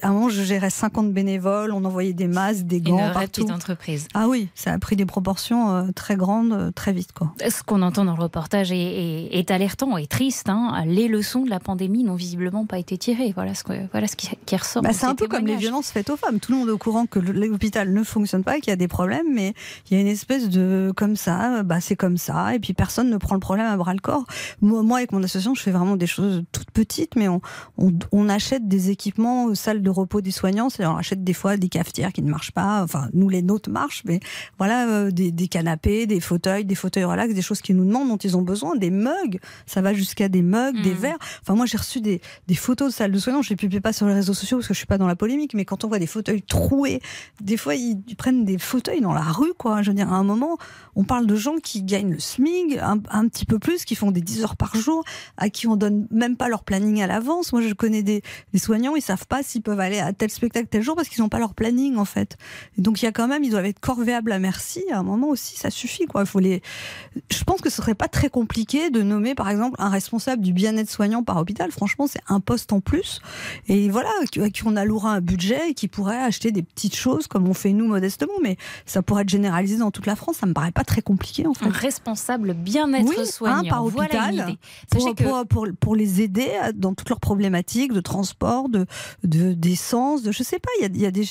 À un moment, je gérais 50 bénévoles. On envoyait des masques, des
Une
gants
vraie
partout.
petite entreprise.
Ah oui, ça a pris des proportions euh, très grandes, euh, très vite, quoi.
Ce qu'on entend dans le reportage est, est- est alertant et triste. hein. Les leçons de la pandémie n'ont visiblement pas été tirées. Voilà ce, que, voilà ce qui, qui ressort.
Bah, c'est
ces
un peu comme les violences faites aux femmes. Tout le monde est au courant que l'hôpital ne fonctionne pas, qu'il y a des problèmes, mais il y a une espèce de comme ça, bah c'est comme ça, et puis personne ne prend le problème à bras le corps. Moi, moi, avec mon association, je fais vraiment des choses toutes petites, mais on, on, on achète des équipements aux salles de repos des soignants. C'est-à-dire, on achète des fois des cafetières qui ne marchent pas. Enfin, nous les nôtres marchent, mais voilà, euh, des, des canapés, des fauteuils, des fauteuils relax, des choses qu'ils nous demandent, dont ils ont besoin, des mugs. Ça va jusqu'à des mugs, des
Mhm.
verres. Enfin, moi, j'ai reçu des, des photos de salles de soignants. Je les publie pas sur les réseaux sociaux parce que je suis pas dans la polémique, mais quand on voit des fauteuils troués, des fois, ils, ils prennent des fauteuils dans la rue, quoi. Je veux dire, à un moment, on parle de gens qui gagnent le SMIG, un, un petit peu plus, qui font des 10 heures par jour, à qui on donne même pas leur planning à l'avance. Moi, je connais des, des soignants, ils savent pas s'ils peuvent aller à tel spectacle tel jour parce qu'ils n'ont pas leur planning, en fait. Et donc, il y a quand même, ils doivent être corvéables à merci. À un moment aussi, ça suffit, quoi. Il faut les, je pense que ce serait pas très compliqué de nommer, par exemple, un responsable du bien-être soignant par hôpital. Franchement, c'est un poste en plus. Et voilà, à qui on allouera un budget et qui pourrait acheter des petites choses comme on fait nous modestement. Mais ça pourrait être généralisé dans toute la France. Ça me paraît pas très compliqué, en fait.
Un responsable bien-être
Oui, un
soignant.
par
Voilà
hôpital
une idée.
pour
Sachez
pour,
que-
pour, pour, pour les aider à- dans toutes leurs problématiques de transport, de de- d'essence, de, je sais pas. Il y a, il y a des,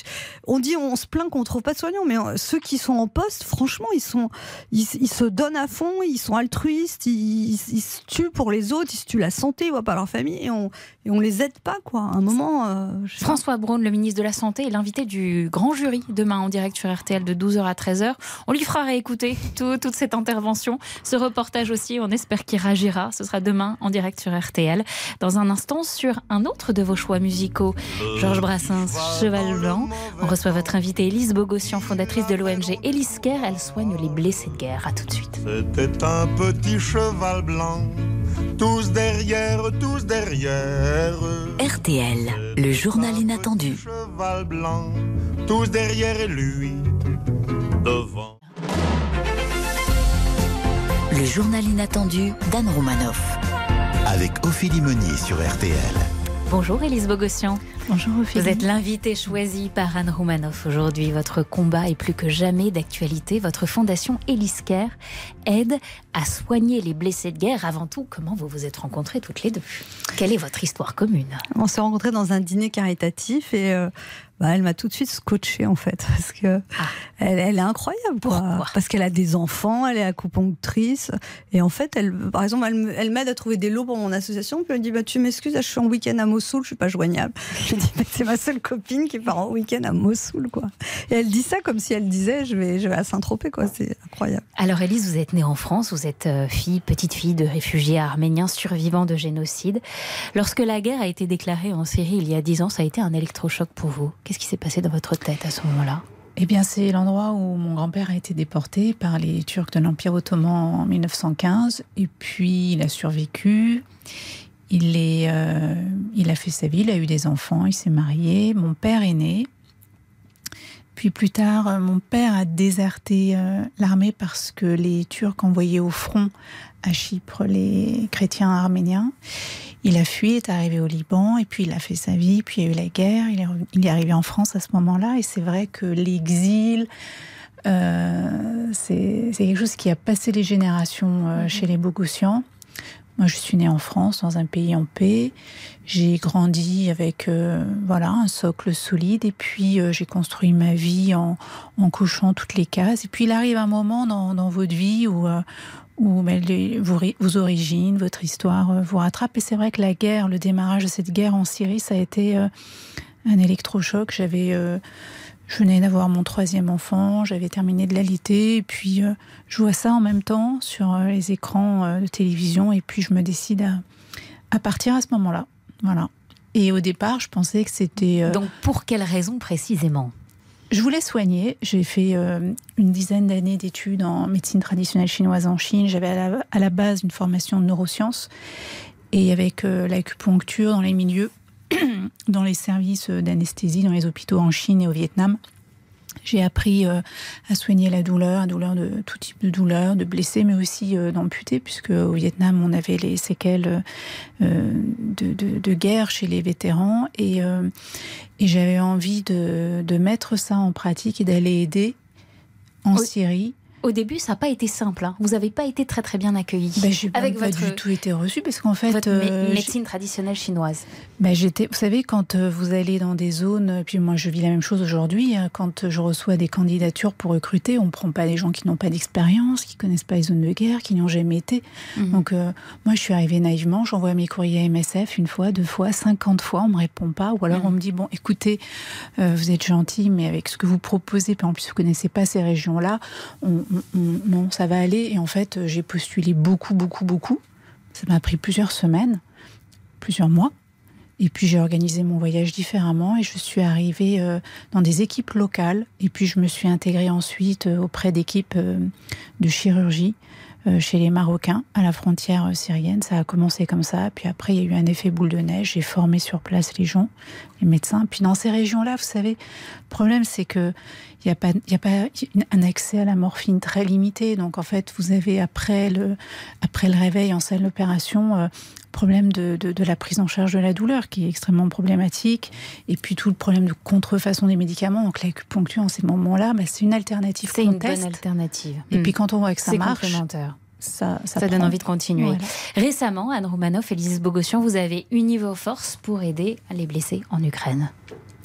on dit, on se plaint qu'on trouve pas de soignants, mais euh, ceux qui sont en poste, franchement, ils sont, ils, ils se donnent à fond, ils sont altruistes, ils, ils, ils se tuent pour les autres, ils se tuent la santé, ils voient pas leur famille et on et on les aide pas quoi. À un moment, euh.
François Braun, le ministre de la Santé, est l'invité du grand jury demain en direct sur RTL de 12h à 13h. On lui fera réécouter tout- toute cette intervention, ce reportage aussi. On espère qu'il réagira. Ce sera demain en direct sur RTL. Dans un instant, sur un autre de vos choix musicaux, Georges Brassens, Cheval Blanc. On reçoit votre invitée Élise Bogossian, fondatrice de l'ONG Élise Care. Elle soigne les blessés de guerre. À tout de suite.
C'était un petit cheval blanc, tous derrière, tous derrière.
RTL, le journal inattendu.
Cheval blanc, tous derrière lui, devant.
Le journal inattendu d'Anne Romanoff.
Avec Ophélie Meunier sur RTL.
Bonjour Élise Bogossian.
Bonjour
Vous êtes l'invitée choisie par Anne Roumanoff aujourd'hui. Votre combat est plus que jamais d'actualité. Votre fondation Élise Care aide à soigner les blessés de guerre. Avant tout, comment vous vous êtes rencontrées toutes les deux? Quelle est votre histoire commune?
On s'est rencontrés dans un dîner caritatif et euh, bah, elle m'a tout de suite scotché en fait parce que elle, elle est incroyable quoi. parce qu'elle a des enfants, elle est acupunctrice et en fait elle, par exemple, elle, m'aide à trouver des lots pour mon association puis elle me dit bah tu m'excuses, je suis en week-end à Mossoul, je suis pas joignable. C'est ma seule copine qui part en week-end à Mossoul quoi. Et elle dit ça comme si elle disait je vais je vais à Saint-Tropez quoi, c'est incroyable.
Alors Élise, vous êtes née en France, vous êtes euh, fille, petite fille de réfugiés arméniens survivants de génocide. Lorsque la guerre a été déclarée en Syrie il y a dix ans, ça a été un électrochoc pour vous. Qu'est-ce qui s'est passé dans votre tête à ce moment-là?
Eh bien, c'est l'endroit où mon grand-père a été déporté par les Turcs de l'Empire ottoman en 1915. Et puis, il a survécu. Il, est, euh, il a fait sa vie, il a eu des enfants, il s'est marié. Mon père est né. Puis plus tard, euh, mon père a déserté euh, l'armée parce que les Turcs envoyaient au front à Chypre les chrétiens arméniens. Il a fui, est arrivé au Liban, et puis il a fait sa vie, puis il y a eu la guerre, il est, revenu- il est arrivé en France à ce moment-là, et c'est vrai que l'exil, euh, c'est c'est quelque chose qui a passé les générations euh, chez les Bogossians. Moi, je suis née en France, dans un pays en paix. J'ai grandi avec euh, voilà un socle solide, et puis euh, j'ai construit ma vie en, en cochant toutes les cases. Et puis il arrive un moment dans, dans votre vie où euh, où ben, vos, vos origines, votre histoire euh, vous rattrape. Et c'est vrai que la guerre, le démarrage de cette guerre en Syrie, ça a été euh, un électrochoc. J'avais, je venais d'avoir mon troisième enfant, j'avais terminé de l'allaiter, et puis euh, je vois ça en même temps sur euh, les écrans euh, de télévision, et puis je me décide à, à partir à ce moment-là. Voilà. Et au départ, je pensais que c'était. euh,
Donc pour quelle raison précisément?
Je voulais soigner. J'ai fait euh, une dizaine d'années d'études en médecine traditionnelle chinoise en Chine. J'avais à la, à la base une formation de neurosciences et avec euh, l'acupuncture dans les milieux, dans les services d'anesthésie, dans les hôpitaux en Chine et au Vietnam. J'ai appris euh, à soigner la douleur, la douleur de tout type de douleur, de blessés, mais aussi euh, d'amputés, puisque au Vietnam, on avait les séquelles euh, de, de- de guerre chez les vétérans. Et, euh, et j'avais envie de, de mettre ça en pratique et d'aller aider en Syrie.
Au début, ça n'a pas été simple. hein. Vous n'avez pas été très très bien accueilli.
Ben, j'ai pas
votre,
du tout été reçue parce qu'en fait,
votre
euh,
mé- médecine traditionnelle chinoise.
J'étais, vous savez, quand euh, vous allez dans des zones, euh, puis moi je vis la même chose aujourd'hui, hein, quand je reçois des candidatures pour recruter, on ne prend pas des gens qui n'ont pas d'expérience, qui connaissent pas les zones de guerre, qui n'y ont jamais été.
Mhm.
Donc euh, moi je suis arrivée naïvement, j'envoie mes courriers à MSF une fois, deux fois, cinquante fois, on me répond pas, ou alors
Mhm.
on me dit bon, écoutez, euh, vous êtes gentil, mais avec ce que vous proposez, puis en plus vous connaissez pas ces régions-là, on, on- on- non, ça va aller. Et en fait, j'ai postulé beaucoup, beaucoup, beaucoup. Ça m'a pris plusieurs semaines, plusieurs mois. Et puis j'ai organisé mon voyage différemment et je suis arrivée euh, dans des équipes locales. Et puis je me suis intégrée ensuite euh, auprès d'équipes euh, de chirurgie chez les Marocains à la frontière euh, syrienne. Ça a commencé comme ça. Puis après, il y a eu un effet boule de neige. J'ai formé sur place les gens, les médecins. Puis dans ces régions-là, vous savez, le problème c'est que il n'y a pas, a pas un accès à la morphine très limité. Donc en fait, vous avez après le, après le réveil en salle d'opération, euh, problème de, de, de la prise en charge de la douleur qui est extrêmement problématique. Et puis tout le problème de contrefaçon des médicaments. Donc l'acupuncture en ces moments-là, bah, c'est une alternative
C'est une
teste.
bonne alternative.
Et puis quand on voit que ça
C'est
marche,
complémentaire.
ça, ça,
Ça donne envie de continuer.
Voilà.
Récemment, Anne Roumanoff et Lise Bogossian, vous avez uni vos forces pour aider les blessés en Ukraine.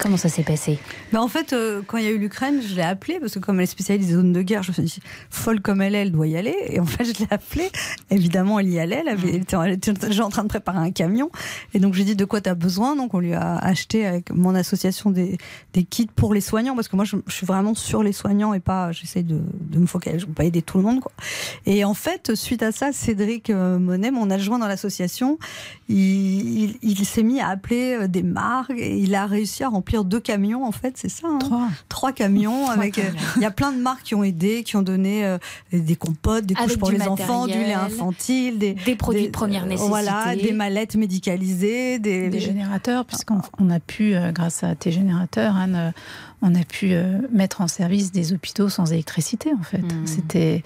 Comment ça s'est passé?
Bah, en fait, euh, quand il y a eu l'Ukraine, je l'ai appelée parce que comme elle est spécialiste des zones de guerre, je me suis dit, folle comme elle est, elle doit y aller. Et en fait, je l'ai appelée. Évidemment, elle y allait. Elle, avait, elle, était, elle était déjà en train de préparer un camion. Et donc, j'ai dit, de quoi tu as besoin? Donc, on lui a acheté avec mon association des, des kits pour les soignants parce que moi, je, je suis vraiment sur les soignants et pas, j'essaye de, de me focaliser, je ne pas aider tout le monde. Quoi. Et en fait, suite à ça, Cédric euh, Monet, mon adjoint dans l'association, il, il, il s'est mis à appeler euh, des marques et il a réussi à remplir deux camions, en fait, c'est ça hein
Trois.
Trois camions.
Trois
avec, euh. Il y a plein de marques qui ont aidé, qui ont donné euh, des compotes, des couches pour les enfants, du lait infantile, des,
des produits de première
euh, Voilà,
nécessité.
des mallettes médicalisées, des,
des générateurs, puisqu'on on a pu, euh, grâce à tes générateurs, Anne, on a pu euh, mettre en service des hôpitaux sans électricité, en fait. C'était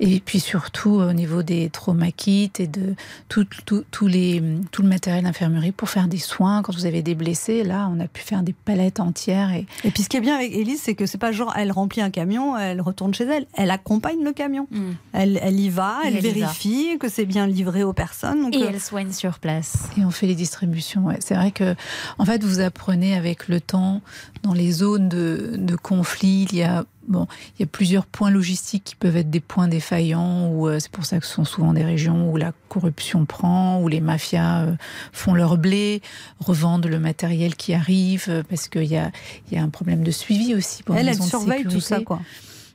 et puis surtout au niveau des trauma kits et de tout, tout, tout les, tout le matériel d'infirmerie pour faire des soins quand vous avez des blessés. Là, on a pu faire des palettes entières et
Et puis ce qui est bien avec Élise, c'est que c'est pas genre elle remplit un camion, elle retourne chez elle. Elle accompagne le camion. Elle, elle y va, elle,
elle y va.
vérifie que c'est bien livré aux personnes. Donc,
Et
euh,
elle soigne sur place.
Et on fait les distributions. ouais. C'est vrai que, en fait, vous apprenez avec le temps, dans les zones de, de conflit, il y a bon, il y a plusieurs points logistiques qui peuvent être des points défaillants. Ou euh, c'est pour ça que ce sont souvent des régions où la corruption prend, où les mafias euh, font leur blé, revendent le matériel qui arrive, euh, parce qu'il y a, il y a un problème de suivi aussi. Pour
Elle, elle
de
surveille tout ça, quoi.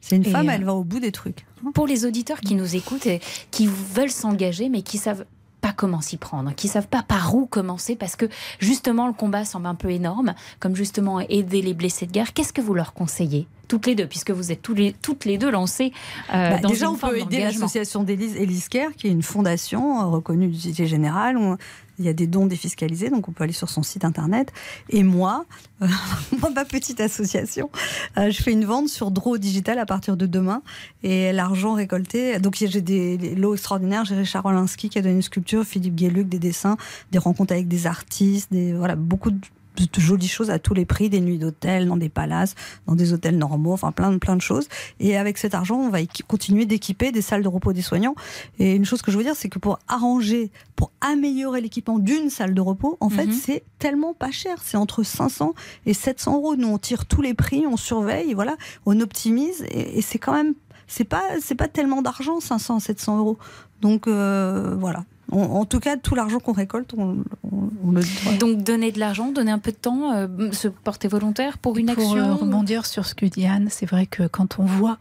C'est une
Et,
femme,
euh,
elle va au bout des trucs.
Pour les auditeurs qui nous écoutent et qui veulent s'engager, mais qui savent comment s'y prendre, qui savent pas par où commencer, parce que justement le combat semble un peu énorme, comme justement aider les blessés de guerre. Qu'est-ce que vous leur conseillez? Toutes les deux, puisque vous êtes tous les, toutes les deux lancées euh,
Bah,
dans
déjà,
une
on
forme
peut aider l'association d'Élise Care, qui est une fondation euh, reconnue d'utilité générale. où il y a des dons défiscalisés, donc on peut aller sur son site internet. Et moi, euh, moi, ma petite association, euh, je fais une vente sur Draw Digital à partir de demain. Et l'argent récolté, donc j'ai des, des lots extraordinaires. J'ai Richard Rolinski qui a donné une sculpture, Philippe Guéluc des dessins, des rencontres avec des artistes, des, voilà, beaucoup de de jolies choses à tous les prix, des nuits d'hôtel, dans des palaces, dans des hôtels normaux, enfin plein de plein de choses. Et avec cet argent, on va continuer d'équiper des salles de repos des soignants. Et une chose que je veux dire, c'est que pour arranger, pour améliorer l'équipement d'une salle de repos, en fait,
Mhm.
c'est tellement pas cher. C'est entre 500 et 700 euros. Nous, on tire tous les prix, on surveille, voilà, on optimise, et, et c'est quand même, c'est pas, c'est pas tellement d'argent, 500, 700 euros. Donc euh, voilà. On- en tout cas, tout l'argent qu'on récolte, on, on- on le.
Donc donner de l'argent, donner un peu de temps, euh, se porter volontaire pour une
Pour euh,
action.
rebondir sur ce que dit Anne, c'est vrai que quand on voit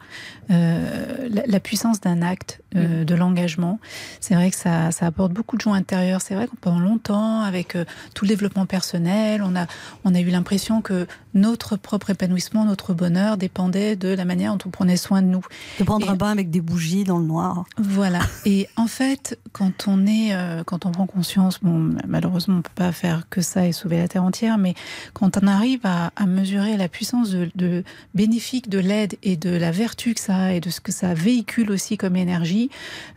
euh, la, la puissance d'un acte, euh, de l'engagement, c'est vrai que ça, ça apporte beaucoup de joie intérieure. C'est vrai que pendant longtemps, avec euh, tout le développement personnel, on a, on a eu l'impression que notre propre épanouissement, notre bonheur dépendait de la manière dont on prenait soin de nous.
De prendre un bain avec des bougies dans le noir.
Voilà. Et en fait, quand on est, euh, quand on prend conscience, bon, malheureusement, on peut pas faire que ça et sauver la terre entière, mais quand on arrive à, à mesurer la puissance de, de bénéfique de l'aide et de la vertu que ça a et de ce que ça véhicule aussi comme énergie,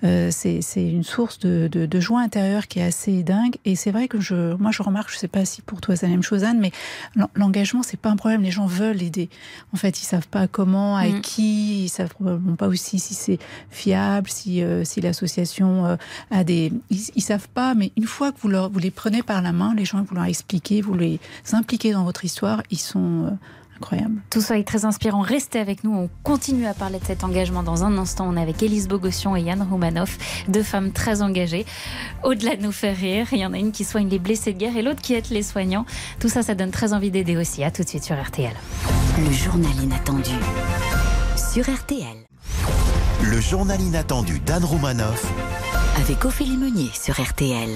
euh, c'est une source de, de, de joie intérieure qui est assez dingue. Et c'est vrai que je, moi, je remarque, je sais pas si pour toi c'est la même chose, Anne, mais l'en- l'engagement, c'est pas un problème. Les gens veulent aider. En fait, ils savent pas comment, avec
Mm.
qui, ils savent probablement pas aussi si c'est fiable, si, euh, si l'association euh, a des. Ils, ils savent pas, mais une fois que vous, leur, vous les prenez par la main, les gens, vous leur expliquez, vous les impliquez dans votre histoire, ils sont euh,
Tout ça est très inspirant. Restez avec nous. On continue à parler de cet engagement dans un instant. On est avec Élise Bogossian et Yann Roumanoff, deux femmes très engagées. Au-delà de nous faire rire, il y en a une qui soigne les blessés de guerre et l'autre qui aide les soignants. Tout ça, ça donne très envie d'aider aussi. À tout de suite sur RTL.
Le journal inattendu sur RTL
Le journal inattendu d'Anne Romanoff
avec Ophélie Meunier sur RTL.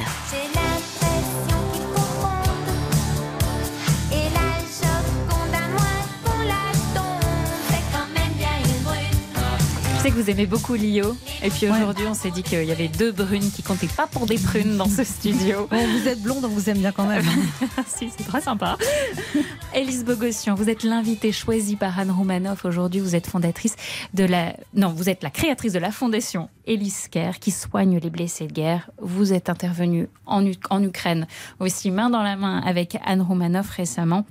Sais que vous aimez beaucoup Lio. Et puis aujourd'hui, on s'est dit qu'il y avait deux brunes qui comptaient pas pour des prunes dans ce studio.
Bon, vous êtes blonde, on vous aime bien quand même.
si, c'est très sympa. Élise Bogossian, vous êtes l'invitée choisie par Anne Roumanoff. Aujourd'hui, vous êtes fondatrice de la... Non, vous êtes la créatrice de la fondation Élise Care qui soigne les blessés de guerre. Vous êtes intervenue en, U- en Ukraine aussi main dans la main avec Anne Roumanoff récemment.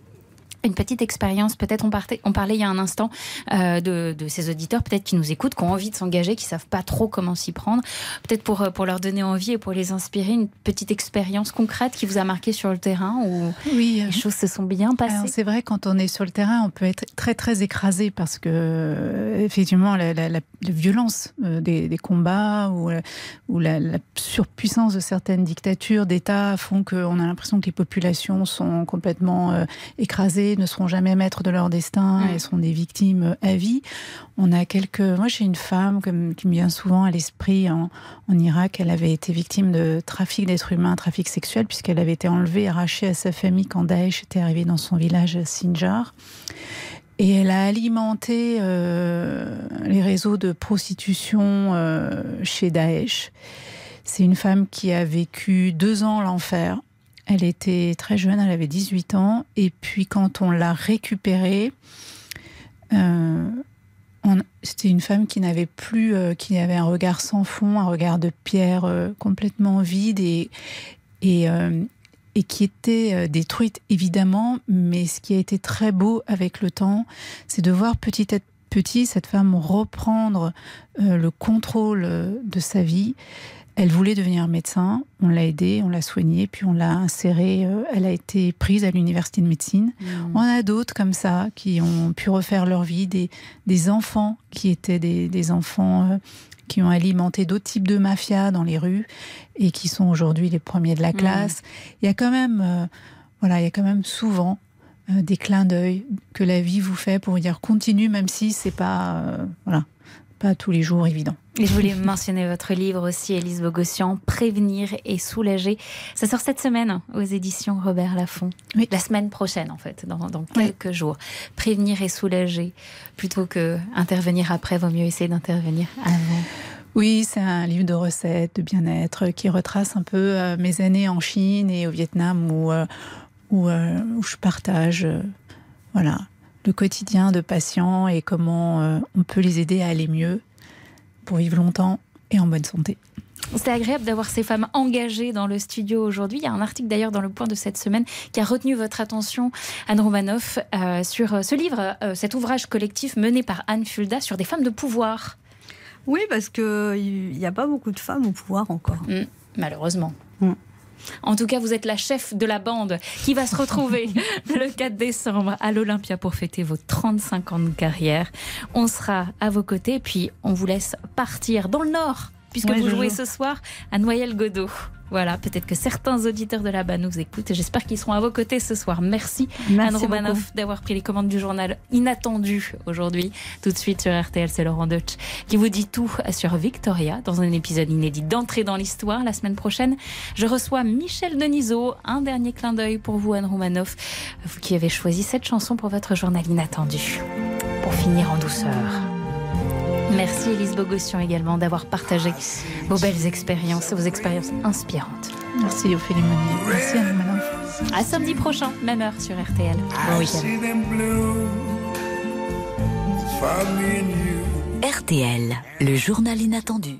Une petite expérience. Peut-être on, partait- on parlait il y a un instant euh, de, de ces auditeurs, peut-être qui nous écoutent, qui ont envie de s'engager, qui savent pas trop comment s'y prendre. Peut-être pour, euh, pour leur donner envie et pour les inspirer, une petite expérience concrète qui vous a marqué sur le terrain où
oui,
les choses se sont bien passées?
C'est vrai, quand on est sur le terrain, on peut être très très écrasé parce que euh, effectivement la, la- la- la violence euh, des, des combats ou, euh, ou la, la surpuissance de certaines dictatures d'État font qu'on a l'impression que les populations sont complètement euh, écrasées, ne seront jamais maîtres de leur destin
Mm.
et sont des victimes à vie. On a quelques. Moi, j'ai une femme comme, qui me vient souvent à l'esprit en, en Irak. Elle avait été victime de trafic d'êtres humains, trafic sexuel, puisqu'elle avait été enlevée, arrachée à sa famille quand Daesh était arrivé dans son village à Sinjar. Et elle a alimenté euh, les réseaux de prostitution euh, chez Daesh. C'est une femme qui a vécu deux ans l'enfer. Elle était très jeune, elle avait 18 ans. Et puis quand on l'a récupérée, euh, c'était une femme qui n'avait plus, euh, qui avait un regard sans fond, un regard de pierre euh, complètement vide et, et, qui était détruite évidemment. Mais ce qui a été très beau avec le temps, c'est de voir petit à petit cette femme reprendre le contrôle de sa vie. Elle voulait devenir médecin, on l'a aidée, on l'a soignée, puis on l'a insérée. euh, Elle a été prise à l'université de médecine. On a d'autres comme ça qui ont pu refaire leur vie, des, des enfants qui étaient des, des enfants euh, qui ont alimenté d'autres types de mafias dans les rues et qui sont aujourd'hui les premiers de la classe. Il y a quand même, euh, voilà, il y a quand même souvent euh, des clins d'œil que la vie vous fait pour vous dire continue, même si c'est pas, voilà, pas tous les jours évident.
Et je voulais mentionner votre livre aussi, Élise Bogossian, Prévenir et soulager. Ça sort cette semaine aux éditions Robert Laffont. La semaine prochaine, en fait, dans, dans quelques jours. Prévenir et soulager. Plutôt que intervenir après, vaut mieux essayer d'intervenir avant.
Oui, c'est un livre de recettes, de bien-être, qui retrace un peu euh, mes années en Chine et au Vietnam où, euh, où, euh, où je partage voilà, le quotidien de patients et comment euh, on peut les aider à aller mieux pour vivre longtemps et en bonne santé.
C'est agréable d'avoir ces femmes engagées dans le studio aujourd'hui. Il y a un article d'ailleurs dans le point de cette semaine qui a retenu votre attention, Anne Romanoff, euh, sur euh, ce livre, euh, cet ouvrage collectif mené par Anne Fulda sur des femmes de pouvoir.
Oui, parce qu'il n'y a pas beaucoup de femmes au pouvoir encore.
Mm, malheureusement. En tout cas, vous êtes la chef de la bande qui va se retrouver le 4 décembre à l'Olympia pour fêter vos 35 ans de carrière. On sera à vos côtés, puis on vous laisse partir dans le Nord, puisque
Ouais,
vous jouez
joue.
ce soir à Noyelles-Godot. Voilà, peut-être que certains auditeurs de là-bas nous écoutent et j'espère qu'ils seront à vos côtés ce soir. Merci,
Merci
Anne Romanoff d'avoir pris les commandes du journal inattendu aujourd'hui. Tout de suite sur RTL, c'est Laurent Deutsch qui vous dit tout sur Victoria dans un épisode inédit d'entrée dans l'histoire. La semaine prochaine, je reçois Michel Denisot. Un dernier clin d'œil pour vous, Anne Romanoff, vous qui avez choisi cette chanson pour votre journal inattendu. Pour finir en douceur. Merci Elise Bogossian également d'avoir partagé vos belles expériences, vos expériences inspirantes.
Merci Ophélie Monnier. Merci Anne Romanoff.
À samedi prochain, même heure sur RTL. Bon week-end.
RTL, le journal inattendu.